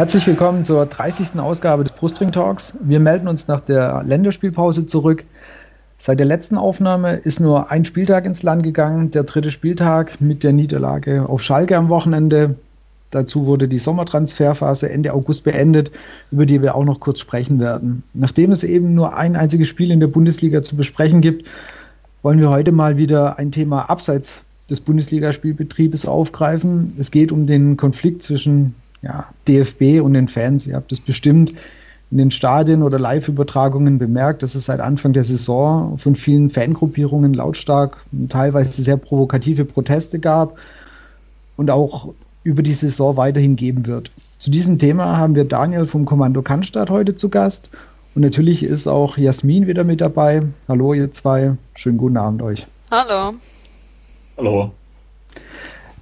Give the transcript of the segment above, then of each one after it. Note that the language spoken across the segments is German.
Herzlich willkommen zur 30. Ausgabe des Brustring Talks. Wir melden uns nach der Länderspielpause zurück. Seit der letzten Aufnahme ist nur ein Spieltag ins Land gegangen, der dritte Spieltag mit der Niederlage auf Schalke am Wochenende. Dazu wurde die Sommertransferphase Ende August beendet, über die wir auch noch kurz sprechen werden. Nachdem es eben nur ein einziges Spiel in der Bundesliga zu besprechen gibt, wollen wir heute mal wieder ein Thema abseits des Bundesligaspielbetriebes aufgreifen. Es geht um den Konflikt zwischen ja, DFB und den Fans. Ihr habt es bestimmt in den Stadien oder Live-Übertragungen bemerkt, dass es seit Anfang der Saison von vielen Fangruppierungen lautstark und teilweise sehr provokative Proteste gab und auch über die Saison weiterhin geben wird. Zu diesem Thema haben wir Daniel vom Kommando Cannstatt heute zu Gast und natürlich ist auch Jasmin wieder mit dabei. Hallo ihr zwei, schönen guten Abend euch. Hallo. Hallo.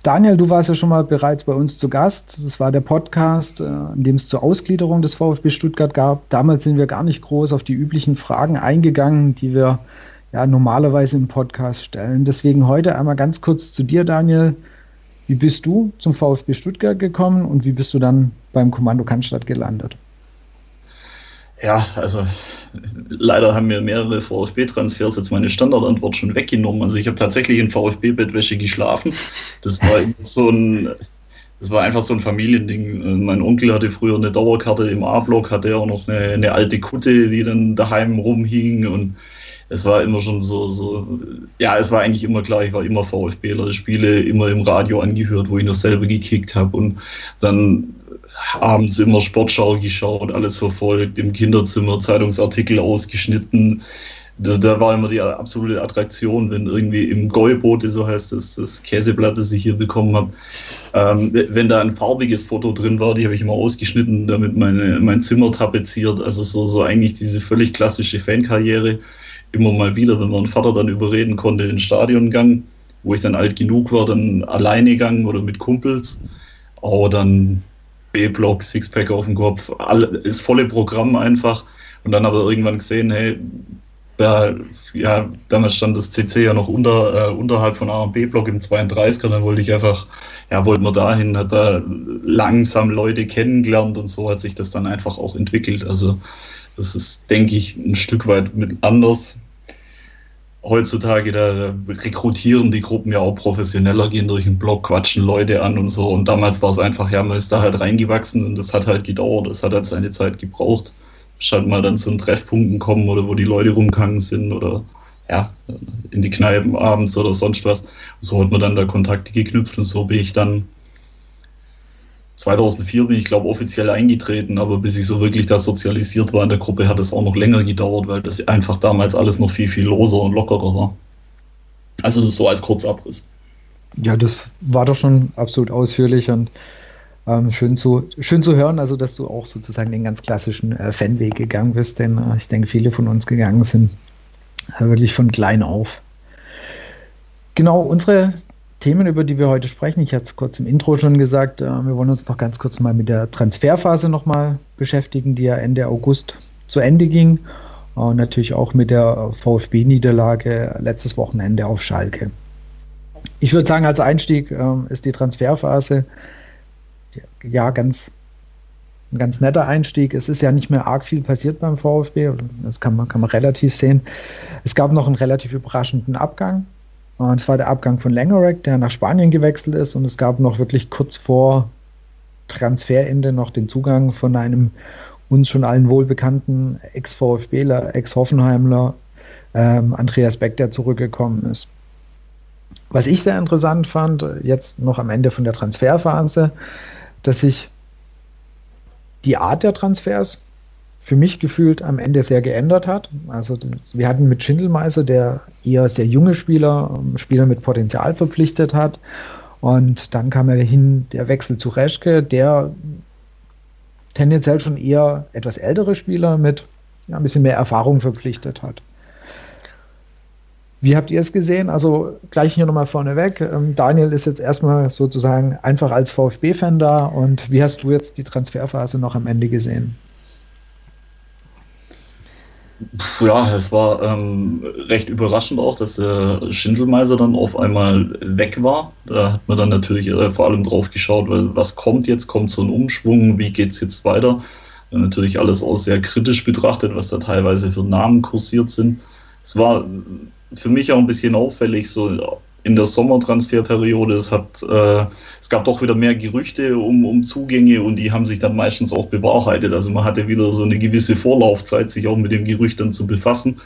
Daniel, du warst ja schon mal bereits bei uns zu Gast. Das war der Podcast, äh, in dem es zur Ausgliederung des VfB Stuttgart gab. Damals sind wir gar nicht groß auf die üblichen Fragen eingegangen, die wir ja normalerweise im Podcast stellen. Deswegen heute einmal ganz kurz zu dir, Daniel. Wie bist du zum VfB Stuttgart gekommen und wie bist du dann beim Kommando Cannstatt gelandet? Ja, also leider haben mir mehrere VfB-Transfers jetzt meine Standardantwort schon weggenommen. Also ich habe tatsächlich in VfB-Bettwäsche geschlafen. Das war so ein, das war einfach so ein Familiending. Mein Onkel hatte früher eine Dauerkarte im A-Block, hatte auch noch eine, eine alte Kutte, die dann daheim rumhing und es war immer schon so, so, ja, es war eigentlich immer klar, ich war immer VfBler, Spiele immer im Radio angehört, wo ich noch selber gekickt habe und dann abends immer Sportschau geschaut, alles verfolgt, im Kinderzimmer Zeitungsartikel ausgeschnitten. Da war immer die absolute Attraktion, wenn irgendwie im Gäubote, so heißt das, das Käseblatt, das ich hier bekommen habe, ähm, wenn da ein farbiges Foto drin war, die habe ich immer ausgeschnitten, damit meine, mein Zimmer tapeziert. Also so, so eigentlich diese völlig klassische Fankarriere. Immer mal wieder, wenn mein Vater dann überreden konnte, in Stadiongang, wo ich dann alt genug war, dann alleine gegangen oder mit Kumpels. Aber dann B-Block, Sixpack auf dem Kopf, all, das volle Programm einfach. Und dann aber irgendwann gesehen, hey, da, ja, damals stand das CC ja noch unter, äh, unterhalb von A und B-Block im 32er, dann wollte ich einfach, ja, wollten wir dahin, hat da langsam Leute kennengelernt und so hat sich das dann einfach auch entwickelt. Also das ist, denke ich, ein Stück weit mit anders heutzutage, da rekrutieren die Gruppen ja auch professioneller, gehen durch den Blog, quatschen Leute an und so. Und damals war es einfach, ja, man ist da halt reingewachsen und das hat halt gedauert, das hat halt seine Zeit gebraucht. Statt mal dann zu den Treffpunkten kommen oder wo die Leute rumgegangen sind oder ja, in die Kneipen abends oder sonst was. So hat man dann da Kontakte geknüpft und so bin ich dann 2004 bin ich, glaube offiziell eingetreten, aber bis ich so wirklich da sozialisiert war in der Gruppe, hat es auch noch länger gedauert, weil das einfach damals alles noch viel, viel loser und lockerer war. Also so als Kurzabriss. Ja, das war doch schon absolut ausführlich und ähm, schön, zu, schön zu hören, also dass du auch sozusagen den ganz klassischen äh, Fanweg gegangen bist, denn äh, ich denke, viele von uns gegangen sind äh, wirklich von klein auf. Genau, unsere Themen, über die wir heute sprechen. Ich hatte es kurz im Intro schon gesagt, äh, wir wollen uns noch ganz kurz mal mit der Transferphase nochmal beschäftigen, die ja Ende August zu Ende ging. Und natürlich auch mit der VfB-Niederlage letztes Wochenende auf Schalke. Ich würde sagen, als Einstieg äh, ist die Transferphase ja ganz ein ganz netter Einstieg. Es ist ja nicht mehr arg viel passiert beim VfB. Das kann man, kann man relativ sehen. Es gab noch einen relativ überraschenden Abgang und zwar der Abgang von Langerack, der nach Spanien gewechselt ist. Und es gab noch wirklich kurz vor Transferende noch den Zugang von einem uns schon allen wohlbekannten Ex-VfBler, Ex-Hoffenheimler, ähm, Andreas Beck, der zurückgekommen ist. Was ich sehr interessant fand, jetzt noch am Ende von der Transferphase, dass sich die Art der Transfers für mich gefühlt am Ende sehr geändert hat. Also wir hatten mit Schindelmeiser, der eher sehr junge Spieler, ähm, Spieler mit Potenzial verpflichtet hat. Und dann kam er hin der Wechsel zu Reschke, der tendenziell schon eher etwas ältere Spieler mit ja, ein bisschen mehr Erfahrung verpflichtet hat. Wie habt ihr es gesehen? Also gleich hier nochmal vorneweg. Ähm, Daniel ist jetzt erstmal sozusagen einfach als VfB-Fan da. Und wie hast du jetzt die Transferphase noch am Ende gesehen? Ja, es war ähm, recht überraschend auch, dass der Schindelmeiser dann auf einmal weg war. Da hat man dann natürlich äh, vor allem drauf geschaut, weil was kommt jetzt? Kommt so ein Umschwung? Wie geht es jetzt weiter? natürlich alles auch sehr kritisch betrachtet, was da teilweise für Namen kursiert sind. Es war für mich auch ein bisschen auffällig, so in der Sommertransferperiode. Es, hat, äh, es gab doch wieder mehr Gerüchte um, um Zugänge und die haben sich dann meistens auch bewahrheitet. Also man hatte wieder so eine gewisse Vorlaufzeit, sich auch mit dem Gerücht dann zu befassen.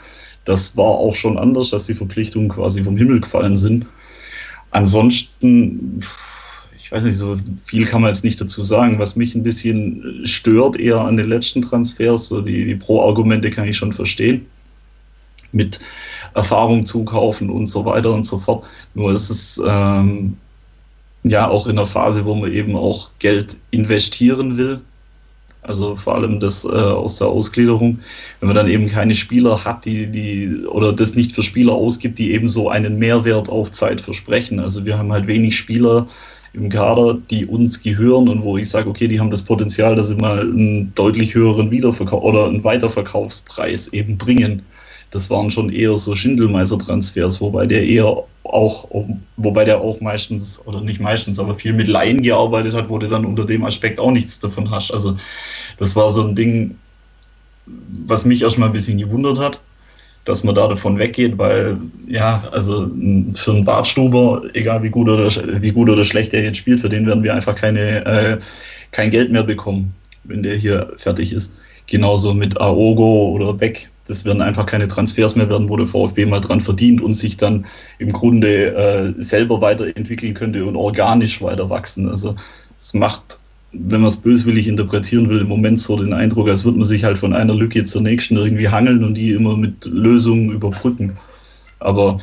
Das war auch schon anders, dass die Verpflichtungen quasi vom Himmel gefallen sind. Ansonsten, ich weiß nicht, so viel kann man jetzt nicht dazu sagen. Was mich ein bisschen stört eher an den letzten Transfers, so die, die Pro-Argumente kann ich schon verstehen. Mit Erfahrung zukaufen und so weiter und so fort. Nur ist ähm, ja auch in der Phase, wo man eben auch Geld investieren will. Also vor allem das äh, aus der Ausgliederung, wenn man dann eben keine Spieler hat, die, die oder das nicht für Spieler ausgibt, die eben so einen Mehrwert auf Zeit versprechen. Also wir haben halt wenig Spieler im Kader, die uns gehören und wo ich sage, okay, die haben das Potenzial, dass sie mal einen deutlich höheren Wiederverkauf oder einen Weiterverkaufspreis eben bringen das waren schon eher so Schindelmeister-Transfers, wobei der eher auch, wobei der auch meistens, oder nicht meistens, aber viel mit Laien gearbeitet hat, wo du dann unter dem Aspekt auch nichts davon hast. Also das war so ein Ding, was mich erstmal ein bisschen gewundert hat, dass man da davon weggeht, weil ja, also für einen Bartstuber, egal wie gut oder wie gut oder schlecht er jetzt spielt, für den werden wir einfach keine, äh, kein Geld mehr bekommen, wenn der hier fertig ist. Genauso mit Aogo oder Beck das werden einfach keine Transfers mehr werden, wo der VfB mal dran verdient und sich dann im Grunde äh, selber weiterentwickeln könnte und organisch weiter wachsen. Also es macht, wenn man es böswillig interpretieren will, im Moment so den Eindruck, als würde man sich halt von einer Lücke zur nächsten irgendwie hangeln und die immer mit Lösungen überbrücken. Aber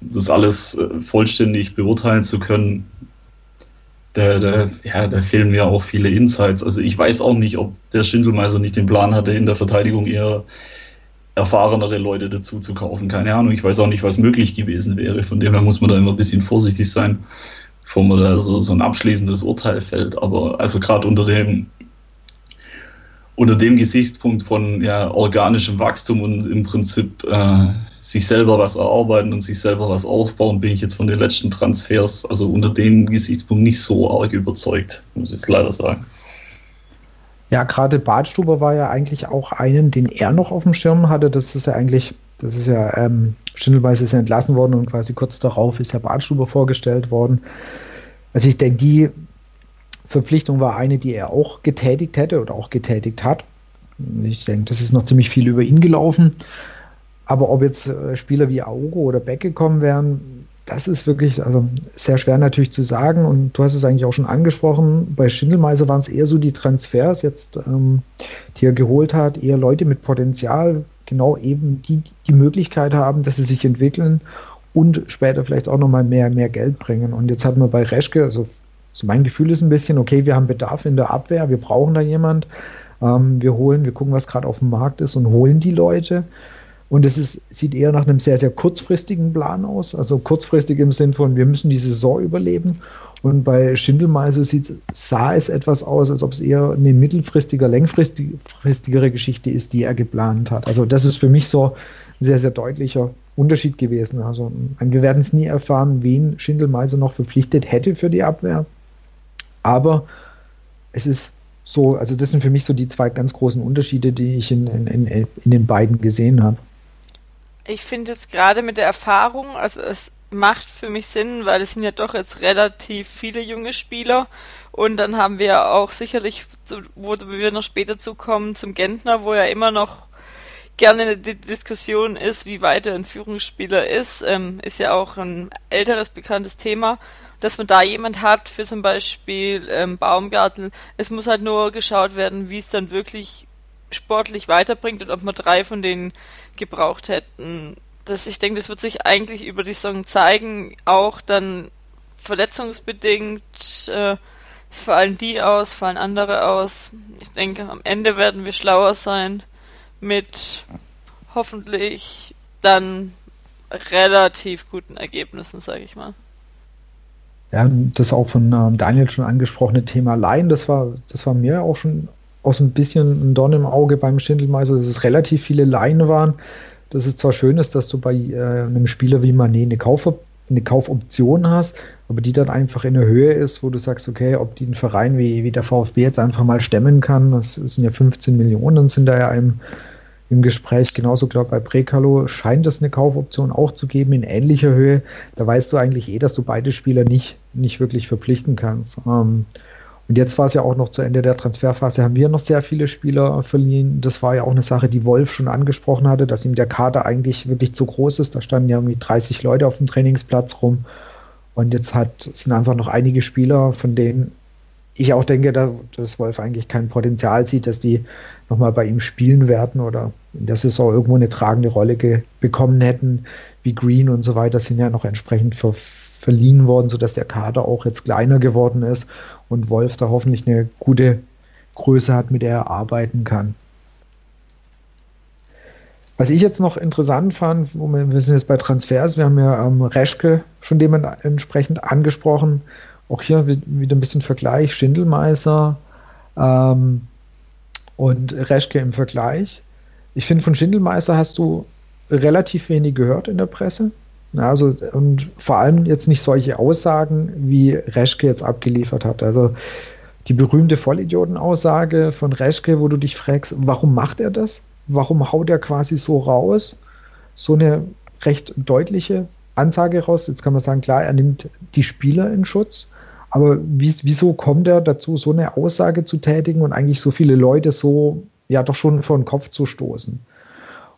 das alles äh, vollständig beurteilen zu können, da, da, ja, da fehlen mir auch viele Insights. Also ich weiß auch nicht, ob der Schindelmeiser nicht den Plan hatte, in der Verteidigung eher erfahrenere Leute dazu zu kaufen. Keine Ahnung, ich weiß auch nicht, was möglich gewesen wäre. Von dem her muss man da immer ein bisschen vorsichtig sein, bevor man da so, so ein abschließendes Urteil fällt. Aber also gerade unter dem unter dem Gesichtspunkt von ja, organischem Wachstum und im Prinzip äh, sich selber was erarbeiten und sich selber was aufbauen, bin ich jetzt von den letzten Transfers, also unter dem Gesichtspunkt nicht so arg überzeugt, muss ich jetzt leider sagen. Ja, gerade Badstuber war ja eigentlich auch einen, den er noch auf dem Schirm hatte. Das ist ja eigentlich, das ist ja, ähm, Schindelweise ist ja entlassen worden und quasi kurz darauf ist ja Badstuber vorgestellt worden. Also ich denke, die Verpflichtung war eine, die er auch getätigt hätte oder auch getätigt hat. Ich denke, das ist noch ziemlich viel über ihn gelaufen. Aber ob jetzt äh, Spieler wie Auro oder Beck gekommen wären, das ist wirklich also sehr schwer natürlich zu sagen und du hast es eigentlich auch schon angesprochen. Bei Schindelmeiser waren es eher so die Transfers jetzt, ähm, die er geholt hat, eher Leute mit Potenzial, genau eben die die Möglichkeit haben, dass sie sich entwickeln und später vielleicht auch nochmal mehr, mehr Geld bringen. Und jetzt hat man bei Reschke, also so mein Gefühl ist ein bisschen, okay, wir haben Bedarf in der Abwehr, wir brauchen da jemand. Ähm, wir holen, wir gucken, was gerade auf dem Markt ist und holen die Leute. Und es ist, sieht eher nach einem sehr, sehr kurzfristigen Plan aus. Also kurzfristig im Sinn von, wir müssen die Saison überleben. Und bei Schindelmeise sieht, sah es etwas aus, als ob es eher eine mittelfristiger, längfristigere Geschichte ist, die er geplant hat. Also das ist für mich so ein sehr, sehr deutlicher Unterschied gewesen. Also wir werden es nie erfahren, wen Schindelmeiser noch verpflichtet hätte für die Abwehr. Aber es ist so, also das sind für mich so die zwei ganz großen Unterschiede, die ich in, in, in, in den beiden gesehen habe ich finde jetzt gerade mit der Erfahrung, also es macht für mich Sinn, weil es sind ja doch jetzt relativ viele junge Spieler. Und dann haben wir auch sicherlich, wo wir noch später zukommen, zum Gentner, wo ja immer noch gerne die Diskussion ist, wie weit er ein Führungsspieler ist, ähm, ist ja auch ein älteres bekanntes Thema, dass man da jemand hat für zum Beispiel ähm, Baumgartel. Es muss halt nur geschaut werden, wie es dann wirklich sportlich weiterbringt und ob wir drei von denen gebraucht hätten. Das, ich denke, das wird sich eigentlich über die Saison zeigen, auch dann verletzungsbedingt äh, fallen die aus, fallen andere aus. Ich denke, am Ende werden wir schlauer sein mit hoffentlich dann relativ guten Ergebnissen, sage ich mal. Ja, das auch von ähm, Daniel schon angesprochene Thema Laien, das war, das war mir auch schon auch so ein bisschen ein Dorn im Auge beim Schindelmeister, dass es relativ viele Laien waren. Dass es zwar schön ist, dass du bei äh, einem Spieler wie Manet eine, Kauf eine Kaufoption hast, aber die dann einfach in der Höhe ist, wo du sagst, okay, ob die ein Verein wie, wie der VfB jetzt einfach mal stemmen kann, das sind ja 15 Millionen, sind da ja im, im Gespräch. Genauso, glaube ich, bei Prekalo scheint es eine Kaufoption auch zu geben in ähnlicher Höhe. Da weißt du eigentlich eh, dass du beide Spieler nicht, nicht wirklich verpflichten kannst. Ähm, und jetzt war es ja auch noch zu Ende der Transferphase, haben wir noch sehr viele Spieler verliehen. Das war ja auch eine Sache, die Wolf schon angesprochen hatte, dass ihm der Kader eigentlich wirklich zu groß ist. Da standen ja irgendwie 30 Leute auf dem Trainingsplatz rum. Und jetzt hat, sind einfach noch einige Spieler, von denen ich auch denke, dass Wolf eigentlich kein Potenzial sieht, dass die nochmal bei ihm spielen werden oder in der Saison irgendwo eine tragende Rolle bekommen hätten, wie Green und so weiter, sind ja noch entsprechend ver verliehen worden, sodass der Kader auch jetzt kleiner geworden ist und Wolf da hoffentlich eine gute Größe hat, mit der er arbeiten kann. Was ich jetzt noch interessant fand, wir sind jetzt bei Transfers, wir haben ja ähm, Reschke schon dementsprechend angesprochen. Auch hier wieder ein bisschen Vergleich, Schindelmeiser ähm, und Reschke im Vergleich. Ich finde, von Schindelmeister hast du relativ wenig gehört in der Presse. Also, und vor allem jetzt nicht solche Aussagen, wie Reschke jetzt abgeliefert hat. Also die berühmte Vollidioten-Aussage von Reschke, wo du dich fragst, warum macht er das? Warum haut er quasi so raus? So eine recht deutliche Ansage raus. Jetzt kann man sagen, klar, er nimmt die Spieler in Schutz. Aber wieso kommt er dazu, so eine Aussage zu tätigen und eigentlich so viele Leute so, ja, doch schon vor den Kopf zu stoßen?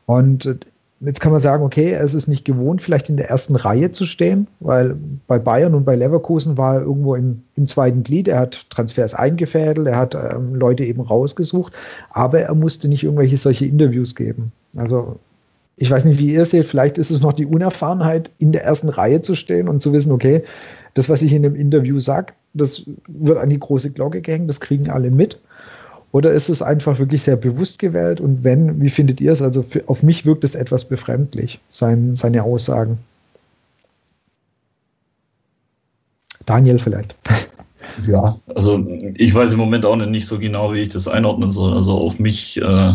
Und Jetzt kann man sagen, okay, es ist nicht gewohnt, vielleicht in der ersten Reihe zu stehen, weil bei Bayern und bei Leverkusen war er irgendwo im, im zweiten Glied. Er hat Transfers eingefädelt, er hat ähm, Leute eben rausgesucht, aber er musste nicht irgendwelche solche Interviews geben. Also ich weiß nicht, wie ihr seht, vielleicht ist es noch die Unerfahrenheit, in der ersten Reihe zu stehen und zu wissen, okay, das, was ich in dem Interview sage, das wird an die große Glocke gehängt, das kriegen alle mit. Oder ist es einfach wirklich sehr bewusst gewählt? Und wenn, wie findet ihr es? Also für, auf mich wirkt es etwas befremdlich, sein, seine Aussagen. Daniel vielleicht. Ja, also ich weiß im Moment auch nicht so genau, wie ich das einordnen soll. Also auf mich äh,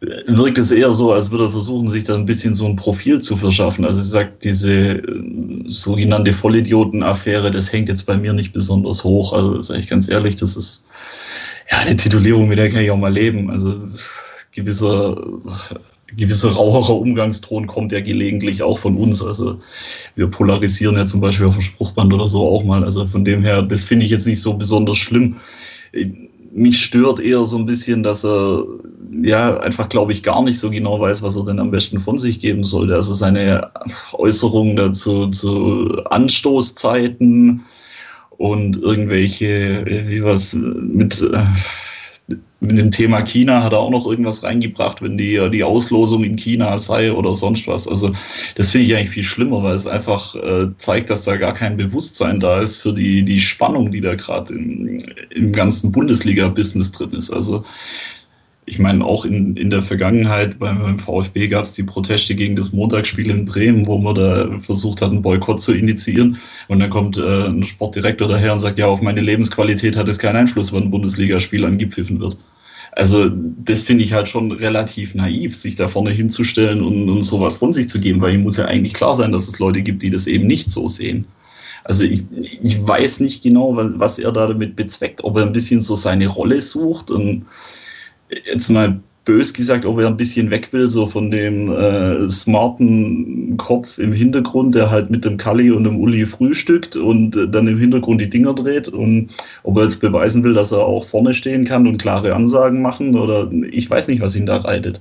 wirkt es eher so, als würde er versuchen, sich da ein bisschen so ein Profil zu verschaffen. Also ich sage, diese äh, sogenannte Vollidioten-Affäre, das hängt jetzt bei mir nicht besonders hoch. Also sage ich ganz ehrlich, das ist ja, eine Titulierung, mit der kann ich auch mal leben. Also gewisser, gewisser raucherer Umgangston kommt ja gelegentlich auch von uns. Also wir polarisieren ja zum Beispiel auf dem Spruchband oder so auch mal. Also von dem her, das finde ich jetzt nicht so besonders schlimm. Mich stört eher so ein bisschen, dass er ja einfach, glaube ich, gar nicht so genau weiß, was er denn am besten von sich geben sollte. Also seine Äußerungen dazu zu Anstoßzeiten, und irgendwelche, wie was mit, äh, mit dem Thema China hat er auch noch irgendwas reingebracht, wenn die, die Auslosung in China sei oder sonst was. Also das finde ich eigentlich viel schlimmer, weil es einfach äh, zeigt, dass da gar kein Bewusstsein da ist für die, die Spannung, die da gerade im, im ganzen Bundesliga-Business drin ist. Also ich meine, auch in, in der Vergangenheit beim VfB gab es die Proteste gegen das Montagsspiel in Bremen, wo man da versucht hat, einen Boykott zu initiieren. Und dann kommt äh, ein Sportdirektor daher und sagt, ja, auf meine Lebensqualität hat es keinen Einfluss, wann ein Bundesligaspiel angepfiffen wird. Also das finde ich halt schon relativ naiv, sich da vorne hinzustellen und, und sowas von sich zu geben, weil ihm muss ja eigentlich klar sein, dass es Leute gibt, die das eben nicht so sehen. Also ich, ich weiß nicht genau, was, er da damit bezweckt, ob er ein bisschen so seine Rolle sucht und jetzt mal bös gesagt, ob er ein bisschen weg will, so von dem äh, smarten Kopf im Hintergrund, der halt mit dem Kalli und dem Uli frühstückt und äh, dann im Hintergrund die Dinger dreht und ob er jetzt beweisen will, dass er auch vorne stehen kann und klare Ansagen machen oder ich weiß nicht, was ihn da reitet.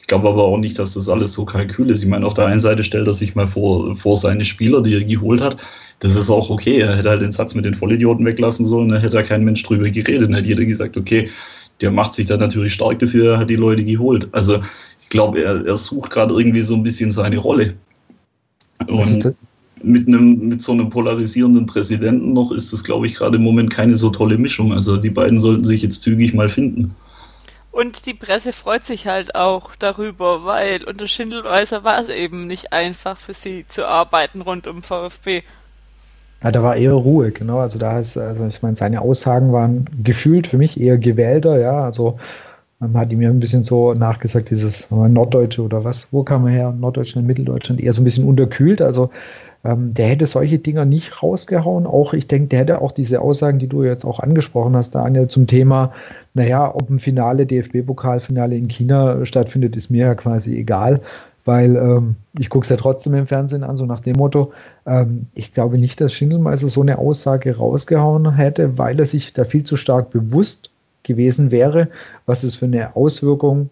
Ich glaube aber auch nicht, dass das alles so Kalkül ist. Ich meine, auf der einen Seite stellt er sich mal vor, vor seine Spieler, die er geholt hat. Das ist auch okay. Er hätte halt den Satz mit den Vollidioten weglassen sollen, da hätte da kein Mensch drüber geredet. Dann hätte jeder gesagt, okay, der macht sich da natürlich stark dafür, hat die Leute geholt. Also ich glaube, er, er sucht gerade irgendwie so ein bisschen seine Rolle. Und mit einem, mit so einem polarisierenden Präsidenten noch ist das, glaube ich, gerade im Moment keine so tolle Mischung. Also die beiden sollten sich jetzt zügig mal finden. Und die Presse freut sich halt auch darüber, weil unter Schindelweiser war es eben nicht einfach für sie zu arbeiten rund um VfB. Ja, da war eher Ruhe, genau. Also da ist, also ich meine, seine Aussagen waren gefühlt für mich eher gewählter, ja. Also man hat ihm ja ein bisschen so nachgesagt, dieses Norddeutsche oder was, wo kam er her? Norddeutschland, Mitteldeutschland, eher so ein bisschen unterkühlt. Also ähm, der hätte solche Dinger nicht rausgehauen. Auch ich denke, der hätte auch diese Aussagen, die du jetzt auch angesprochen hast, Daniel, zum Thema, naja, ob ein Finale, DFB-Pokalfinale in China stattfindet, ist mir ja quasi egal weil ähm, ich gucke es ja trotzdem im Fernsehen an, so nach dem Motto. Ähm, ich glaube nicht, dass Schindelmeister so eine Aussage rausgehauen hätte, weil er sich da viel zu stark bewusst gewesen wäre, was es für eine Auswirkung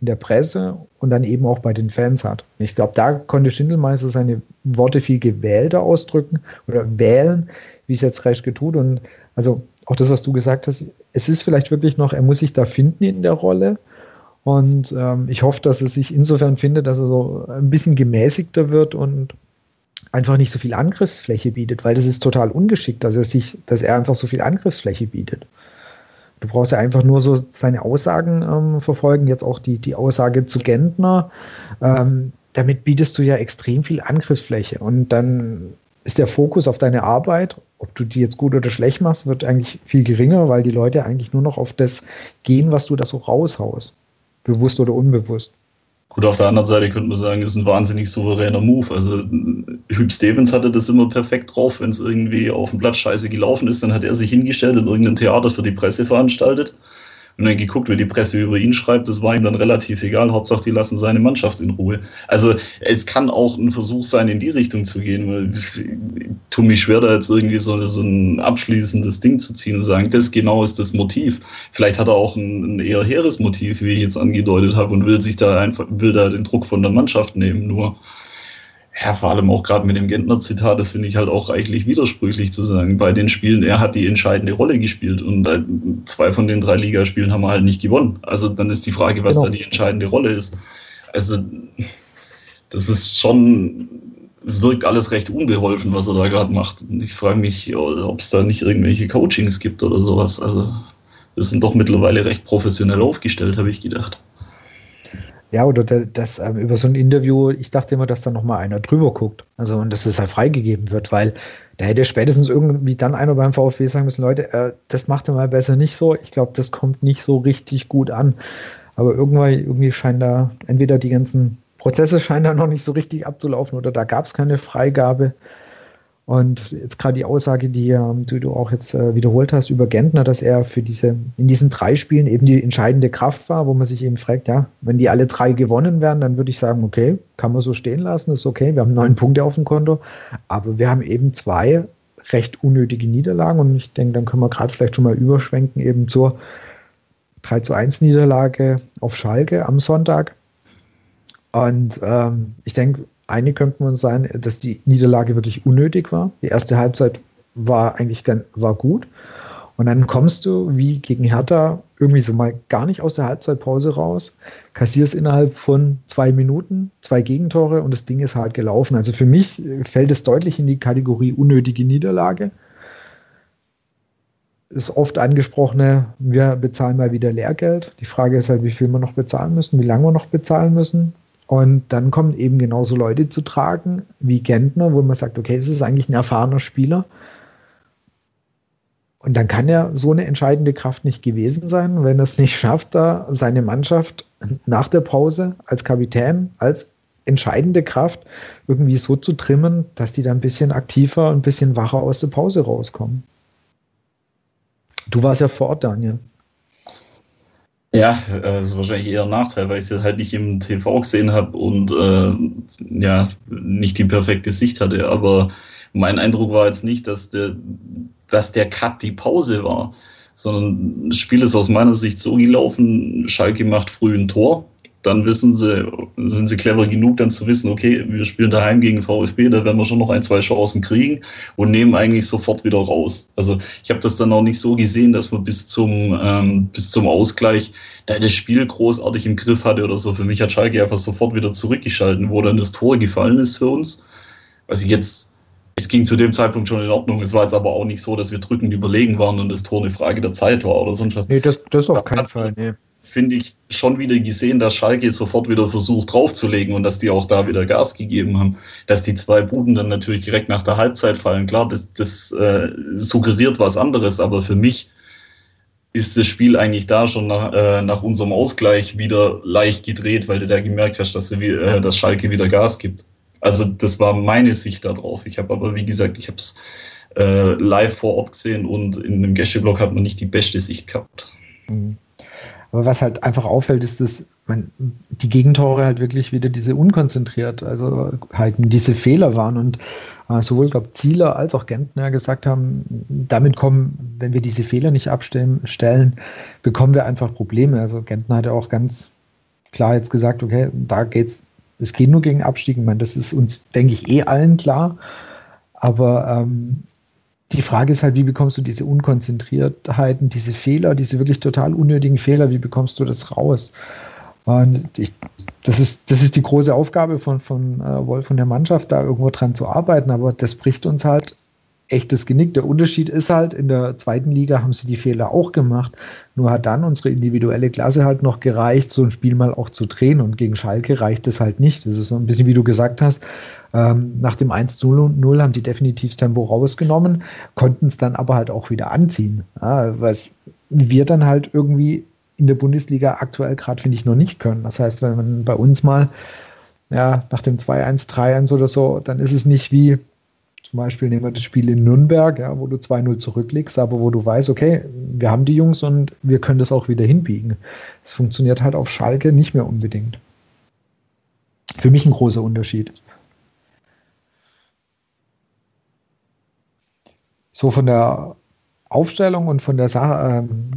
in der Presse und dann eben auch bei den Fans hat. Ich glaube, da konnte Schindelmeister seine Worte viel gewählter ausdrücken oder wählen, wie es jetzt Reschke tut. Und also auch das, was du gesagt hast, es ist vielleicht wirklich noch, er muss sich da finden in der Rolle. Und ähm, ich hoffe, dass er sich insofern findet, dass er so ein bisschen gemäßigter wird und einfach nicht so viel Angriffsfläche bietet, weil das ist total ungeschickt, dass er sich, dass er einfach so viel Angriffsfläche bietet. Du brauchst ja einfach nur so seine Aussagen ähm, verfolgen, jetzt auch die, die Aussage zu Gentner. Ähm, damit bietest du ja extrem viel Angriffsfläche und dann ist der Fokus auf deine Arbeit, ob du die jetzt gut oder schlecht machst, wird eigentlich viel geringer, weil die Leute eigentlich nur noch auf das gehen, was du da so raushaust bewusst oder unbewusst. Gut, auf der anderen Seite könnte man sagen, ist ein wahnsinnig souveräner Move. Also Hüb Stevens hatte das immer perfekt drauf, wenn es irgendwie auf dem Platz scheiße gelaufen ist, dann hat er sich hingestellt und irgendein Theater für die Presse veranstaltet und dann geguckt, wie die Presse über ihn schreibt. Das war ihm dann relativ egal. Hauptsache, die lassen seine Mannschaft in Ruhe. Also es kann auch ein Versuch sein, in die Richtung zu gehen. Weil ich tue mich schwer, da jetzt irgendwie so, so ein abschließendes Ding zu ziehen und sagen, das genau ist das Motiv. Vielleicht hat er auch ein, ein eher hehres Motiv, wie ich jetzt angedeutet habe, und will sich da einfach, will da den Druck von der Mannschaft nehmen. Nur ja, vor allem auch gerade mit dem Gentner-Zitat, das finde ich halt auch reichlich widersprüchlich zu sagen. Bei den Spielen, er hat die entscheidende Rolle gespielt und äh, zwei von den drei Ligaspielen haben wir halt nicht gewonnen. Also dann ist die Frage, was genau. da die entscheidende Rolle ist. Also das ist schon, es wirkt alles recht unbeholfen, was er da gerade macht. Und ich frage mich, ob es da nicht irgendwelche Coachings gibt oder sowas. Also wir sind doch mittlerweile recht professionell aufgestellt, habe ich gedacht. Ja, oder das ähm, über so ein Interview, ich dachte immer, dass da nochmal einer drüber guckt. Also und dass es halt freigegeben wird, weil da hätte spätestens irgendwie dann einer beim VfB sagen müssen, Leute, äh, das macht ihr mal besser nicht so. Ich glaube, das kommt nicht so richtig gut an. Aber irgendwann, irgendwie scheint da, entweder die ganzen Prozesse scheinen da noch nicht so richtig abzulaufen oder da gab es keine Freigabe. Und jetzt gerade die Aussage, die, ähm, du auch jetzt äh, wiederholt hast über Gentner, dass er für diese, in diesen drei Spielen eben die entscheidende Kraft war, wo man sich eben fragt, ja, wenn die alle drei gewonnen werden, dann würde ich sagen, okay, kann man so stehen lassen, ist okay, wir haben neun Punkte auf dem Konto, aber wir haben eben zwei recht unnötige Niederlagen und ich denke, dann können wir gerade vielleicht schon mal überschwenken eben zur 3 zu 1 Niederlage auf Schalke am Sonntag. Und ähm, ich denke, einig könnte man sein, dass die Niederlage wirklich unnötig war. Die erste Halbzeit war eigentlich ganz, war gut. Und dann kommst du wie gegen Hertha irgendwie so mal gar nicht aus der Halbzeitpause raus, kassierst innerhalb von zwei Minuten zwei Gegentore und das Ding ist halt gelaufen. Also für mich fällt es deutlich in die Kategorie unnötige Niederlage. Das oft angesprochene, wir bezahlen mal wieder Lehrgeld. Die Frage ist halt, wie viel wir noch bezahlen müssen, wie lange wir noch bezahlen müssen. Und dann kommen eben genauso Leute zu tragen wie Gentner, wo man sagt, okay, es ist eigentlich ein erfahrener Spieler. Und dann kann er so eine entscheidende Kraft nicht gewesen sein, wenn er es nicht schafft, da seine Mannschaft nach der Pause als Kapitän, als entscheidende Kraft irgendwie so zu trimmen, dass die dann ein bisschen aktiver, ein bisschen wacher aus der Pause rauskommen. Du warst ja vor Ort, Daniel. Ja, äh, das ist wahrscheinlich eher ein Nachteil, weil ich es halt nicht im TV gesehen habe und äh, ja, nicht die perfekte Sicht hatte. Aber mein Eindruck war jetzt nicht, dass der, dass der Cut die Pause war, sondern das Spiel ist aus meiner Sicht so gelaufen, Schalke macht früh ein Tor, dann wissen sie, sind sie clever genug, dann zu wissen, okay, wir spielen daheim gegen VfB, da werden wir schon noch ein, zwei Chancen kriegen und nehmen eigentlich sofort wieder raus. Also ich habe das dann auch nicht so gesehen, dass man bis zum, ähm, bis zum Ausgleich da das Spiel großartig im Griff hatte oder so. Für mich hat Schalke einfach sofort wieder zurückgeschalten, wo dann das Tor gefallen ist für uns. Was ich jetzt es ging zu dem Zeitpunkt schon in Ordnung. Es war jetzt aber auch nicht so, dass wir drückend überlegen waren und das Tor eine Frage der Zeit war oder sonst was. Nee, das, das auf keinen Fall. Nee finde ich, schon wieder gesehen, dass Schalke sofort wieder versucht draufzulegen und dass die auch da wieder Gas gegeben haben. Dass die zwei Buden dann natürlich direkt nach der Halbzeit fallen, klar, das, das äh, suggeriert was anderes, aber für mich ist das Spiel eigentlich da schon nach, äh, nach unserem Ausgleich wieder leicht gedreht, weil du da gemerkt hast, dass, du, äh, dass Schalke wieder Gas gibt. Also das war meine Sicht darauf. Ich habe aber, wie gesagt, ich habe es äh, live vor Ort gesehen und in dem Gästeblock hat man nicht die beste Sicht gehabt. Mhm. Aber was halt einfach auffällt, ist, dass man, die Gegentore halt wirklich wieder diese unkonzentriert, also halt diese Fehler waren und äh, sowohl, glaube Zieler als auch Gentner gesagt haben, damit kommen, wenn wir diese Fehler nicht abstellen, stellen, bekommen wir einfach Probleme. Also Gentner hat ja auch ganz klar jetzt gesagt, okay, da geht's, es geht nur gegen Abstieg. Ich meine, das ist uns, denke ich, eh allen klar. Aber ähm, die Frage ist halt, wie bekommst du diese Unkonzentriertheiten, diese Fehler, diese wirklich total unnötigen Fehler, wie bekommst du das raus? Und ich, das, ist, das ist die große Aufgabe von, von äh, Wolf und der Mannschaft, da irgendwo dran zu arbeiten, aber das bricht uns halt echtes Genick. Der Unterschied ist halt, in der zweiten Liga haben sie die Fehler auch gemacht. Nur hat dann unsere individuelle Klasse halt noch gereicht, so ein Spiel mal auch zu drehen. Und gegen Schalke reicht es halt nicht. Das ist so ein bisschen, wie du gesagt hast. Ähm, nach dem 1 0 haben die definitiv das Tempo rausgenommen, konnten es dann aber halt auch wieder anziehen. Ja, was wir dann halt irgendwie in der Bundesliga aktuell gerade, finde ich, noch nicht können. Das heißt, wenn man bei uns mal ja, nach dem 2-1, 3-1 oder so, dann ist es nicht wie zum Beispiel nehmen wir das Spiel in Nürnberg, ja, wo du 2-0 zurückliegst, aber wo du weißt, okay, wir haben die Jungs und wir können das auch wieder hinbiegen. Das funktioniert halt auf Schalke nicht mehr unbedingt. Für mich ein großer Unterschied. So von der Aufstellung und von der Sa ähm,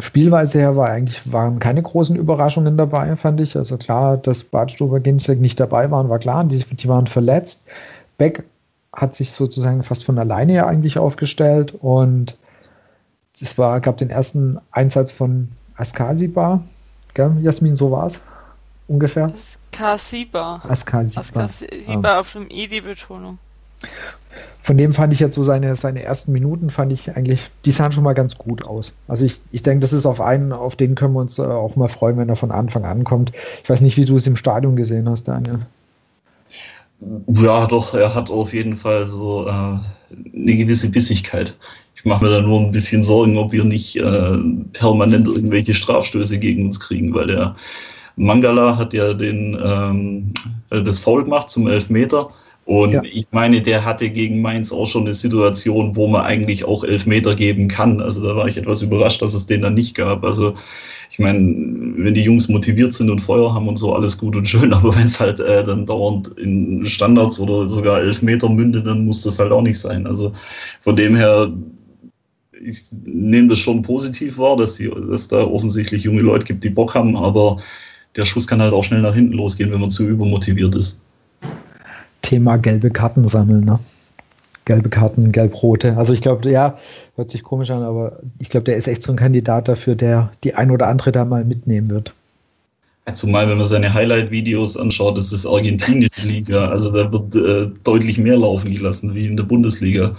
Spielweise her war eigentlich, waren keine großen Überraschungen dabei, fand ich. Also klar, dass Badstuber Ginzek nicht dabei waren, war klar. Die, die waren verletzt. Beck hat sich sozusagen fast von alleine ja eigentlich aufgestellt und es war, gab den ersten Einsatz von Askasiba, gell, Jasmin, so war es ungefähr. Askasiba. Askasiba. Askasiba auf dem I die Betonung. Von dem fand ich jetzt so seine, seine ersten Minuten, fand ich eigentlich, die sahen schon mal ganz gut aus. Also ich, ich denke, das ist auf einen, auf den können wir uns äh, auch mal freuen, wenn er von Anfang an kommt. Ich weiß nicht, wie du es im Stadion gesehen hast, Daniel. Ja, doch, er hat auf jeden Fall so äh, eine gewisse Bissigkeit. Ich mache mir da nur ein bisschen Sorgen, ob wir nicht äh, permanent irgendwelche Strafstöße gegen uns kriegen, weil der Mangala hat ja den, ähm, das Foul gemacht zum Elfmeter und ja. ich meine, der hatte gegen Mainz auch schon eine Situation, wo man eigentlich auch Elfmeter geben kann. Also da war ich etwas überrascht, dass es den dann nicht gab. Also ich meine, wenn die Jungs motiviert sind und Feuer haben und so, alles gut und schön, aber wenn es halt äh, dann dauernd in Standards oder sogar Elfmeter mündet, dann muss das halt auch nicht sein. Also von dem her, ich nehme das schon positiv wahr, dass es da offensichtlich junge Leute gibt, die Bock haben, aber der Schuss kann halt auch schnell nach hinten losgehen, wenn man zu übermotiviert ist. Thema gelbe Karten sammeln, ne? Gelbe Karten, gelb-rote. Also ich glaube, ja, hört sich komisch an, aber ich glaube, der ist echt so ein Kandidat dafür, der die ein oder andere da mal mitnehmen wird. Zumal, wenn man seine Highlight-Videos anschaut, das ist argentinische Liga. Also da wird äh, deutlich mehr laufen gelassen wie in der Bundesliga.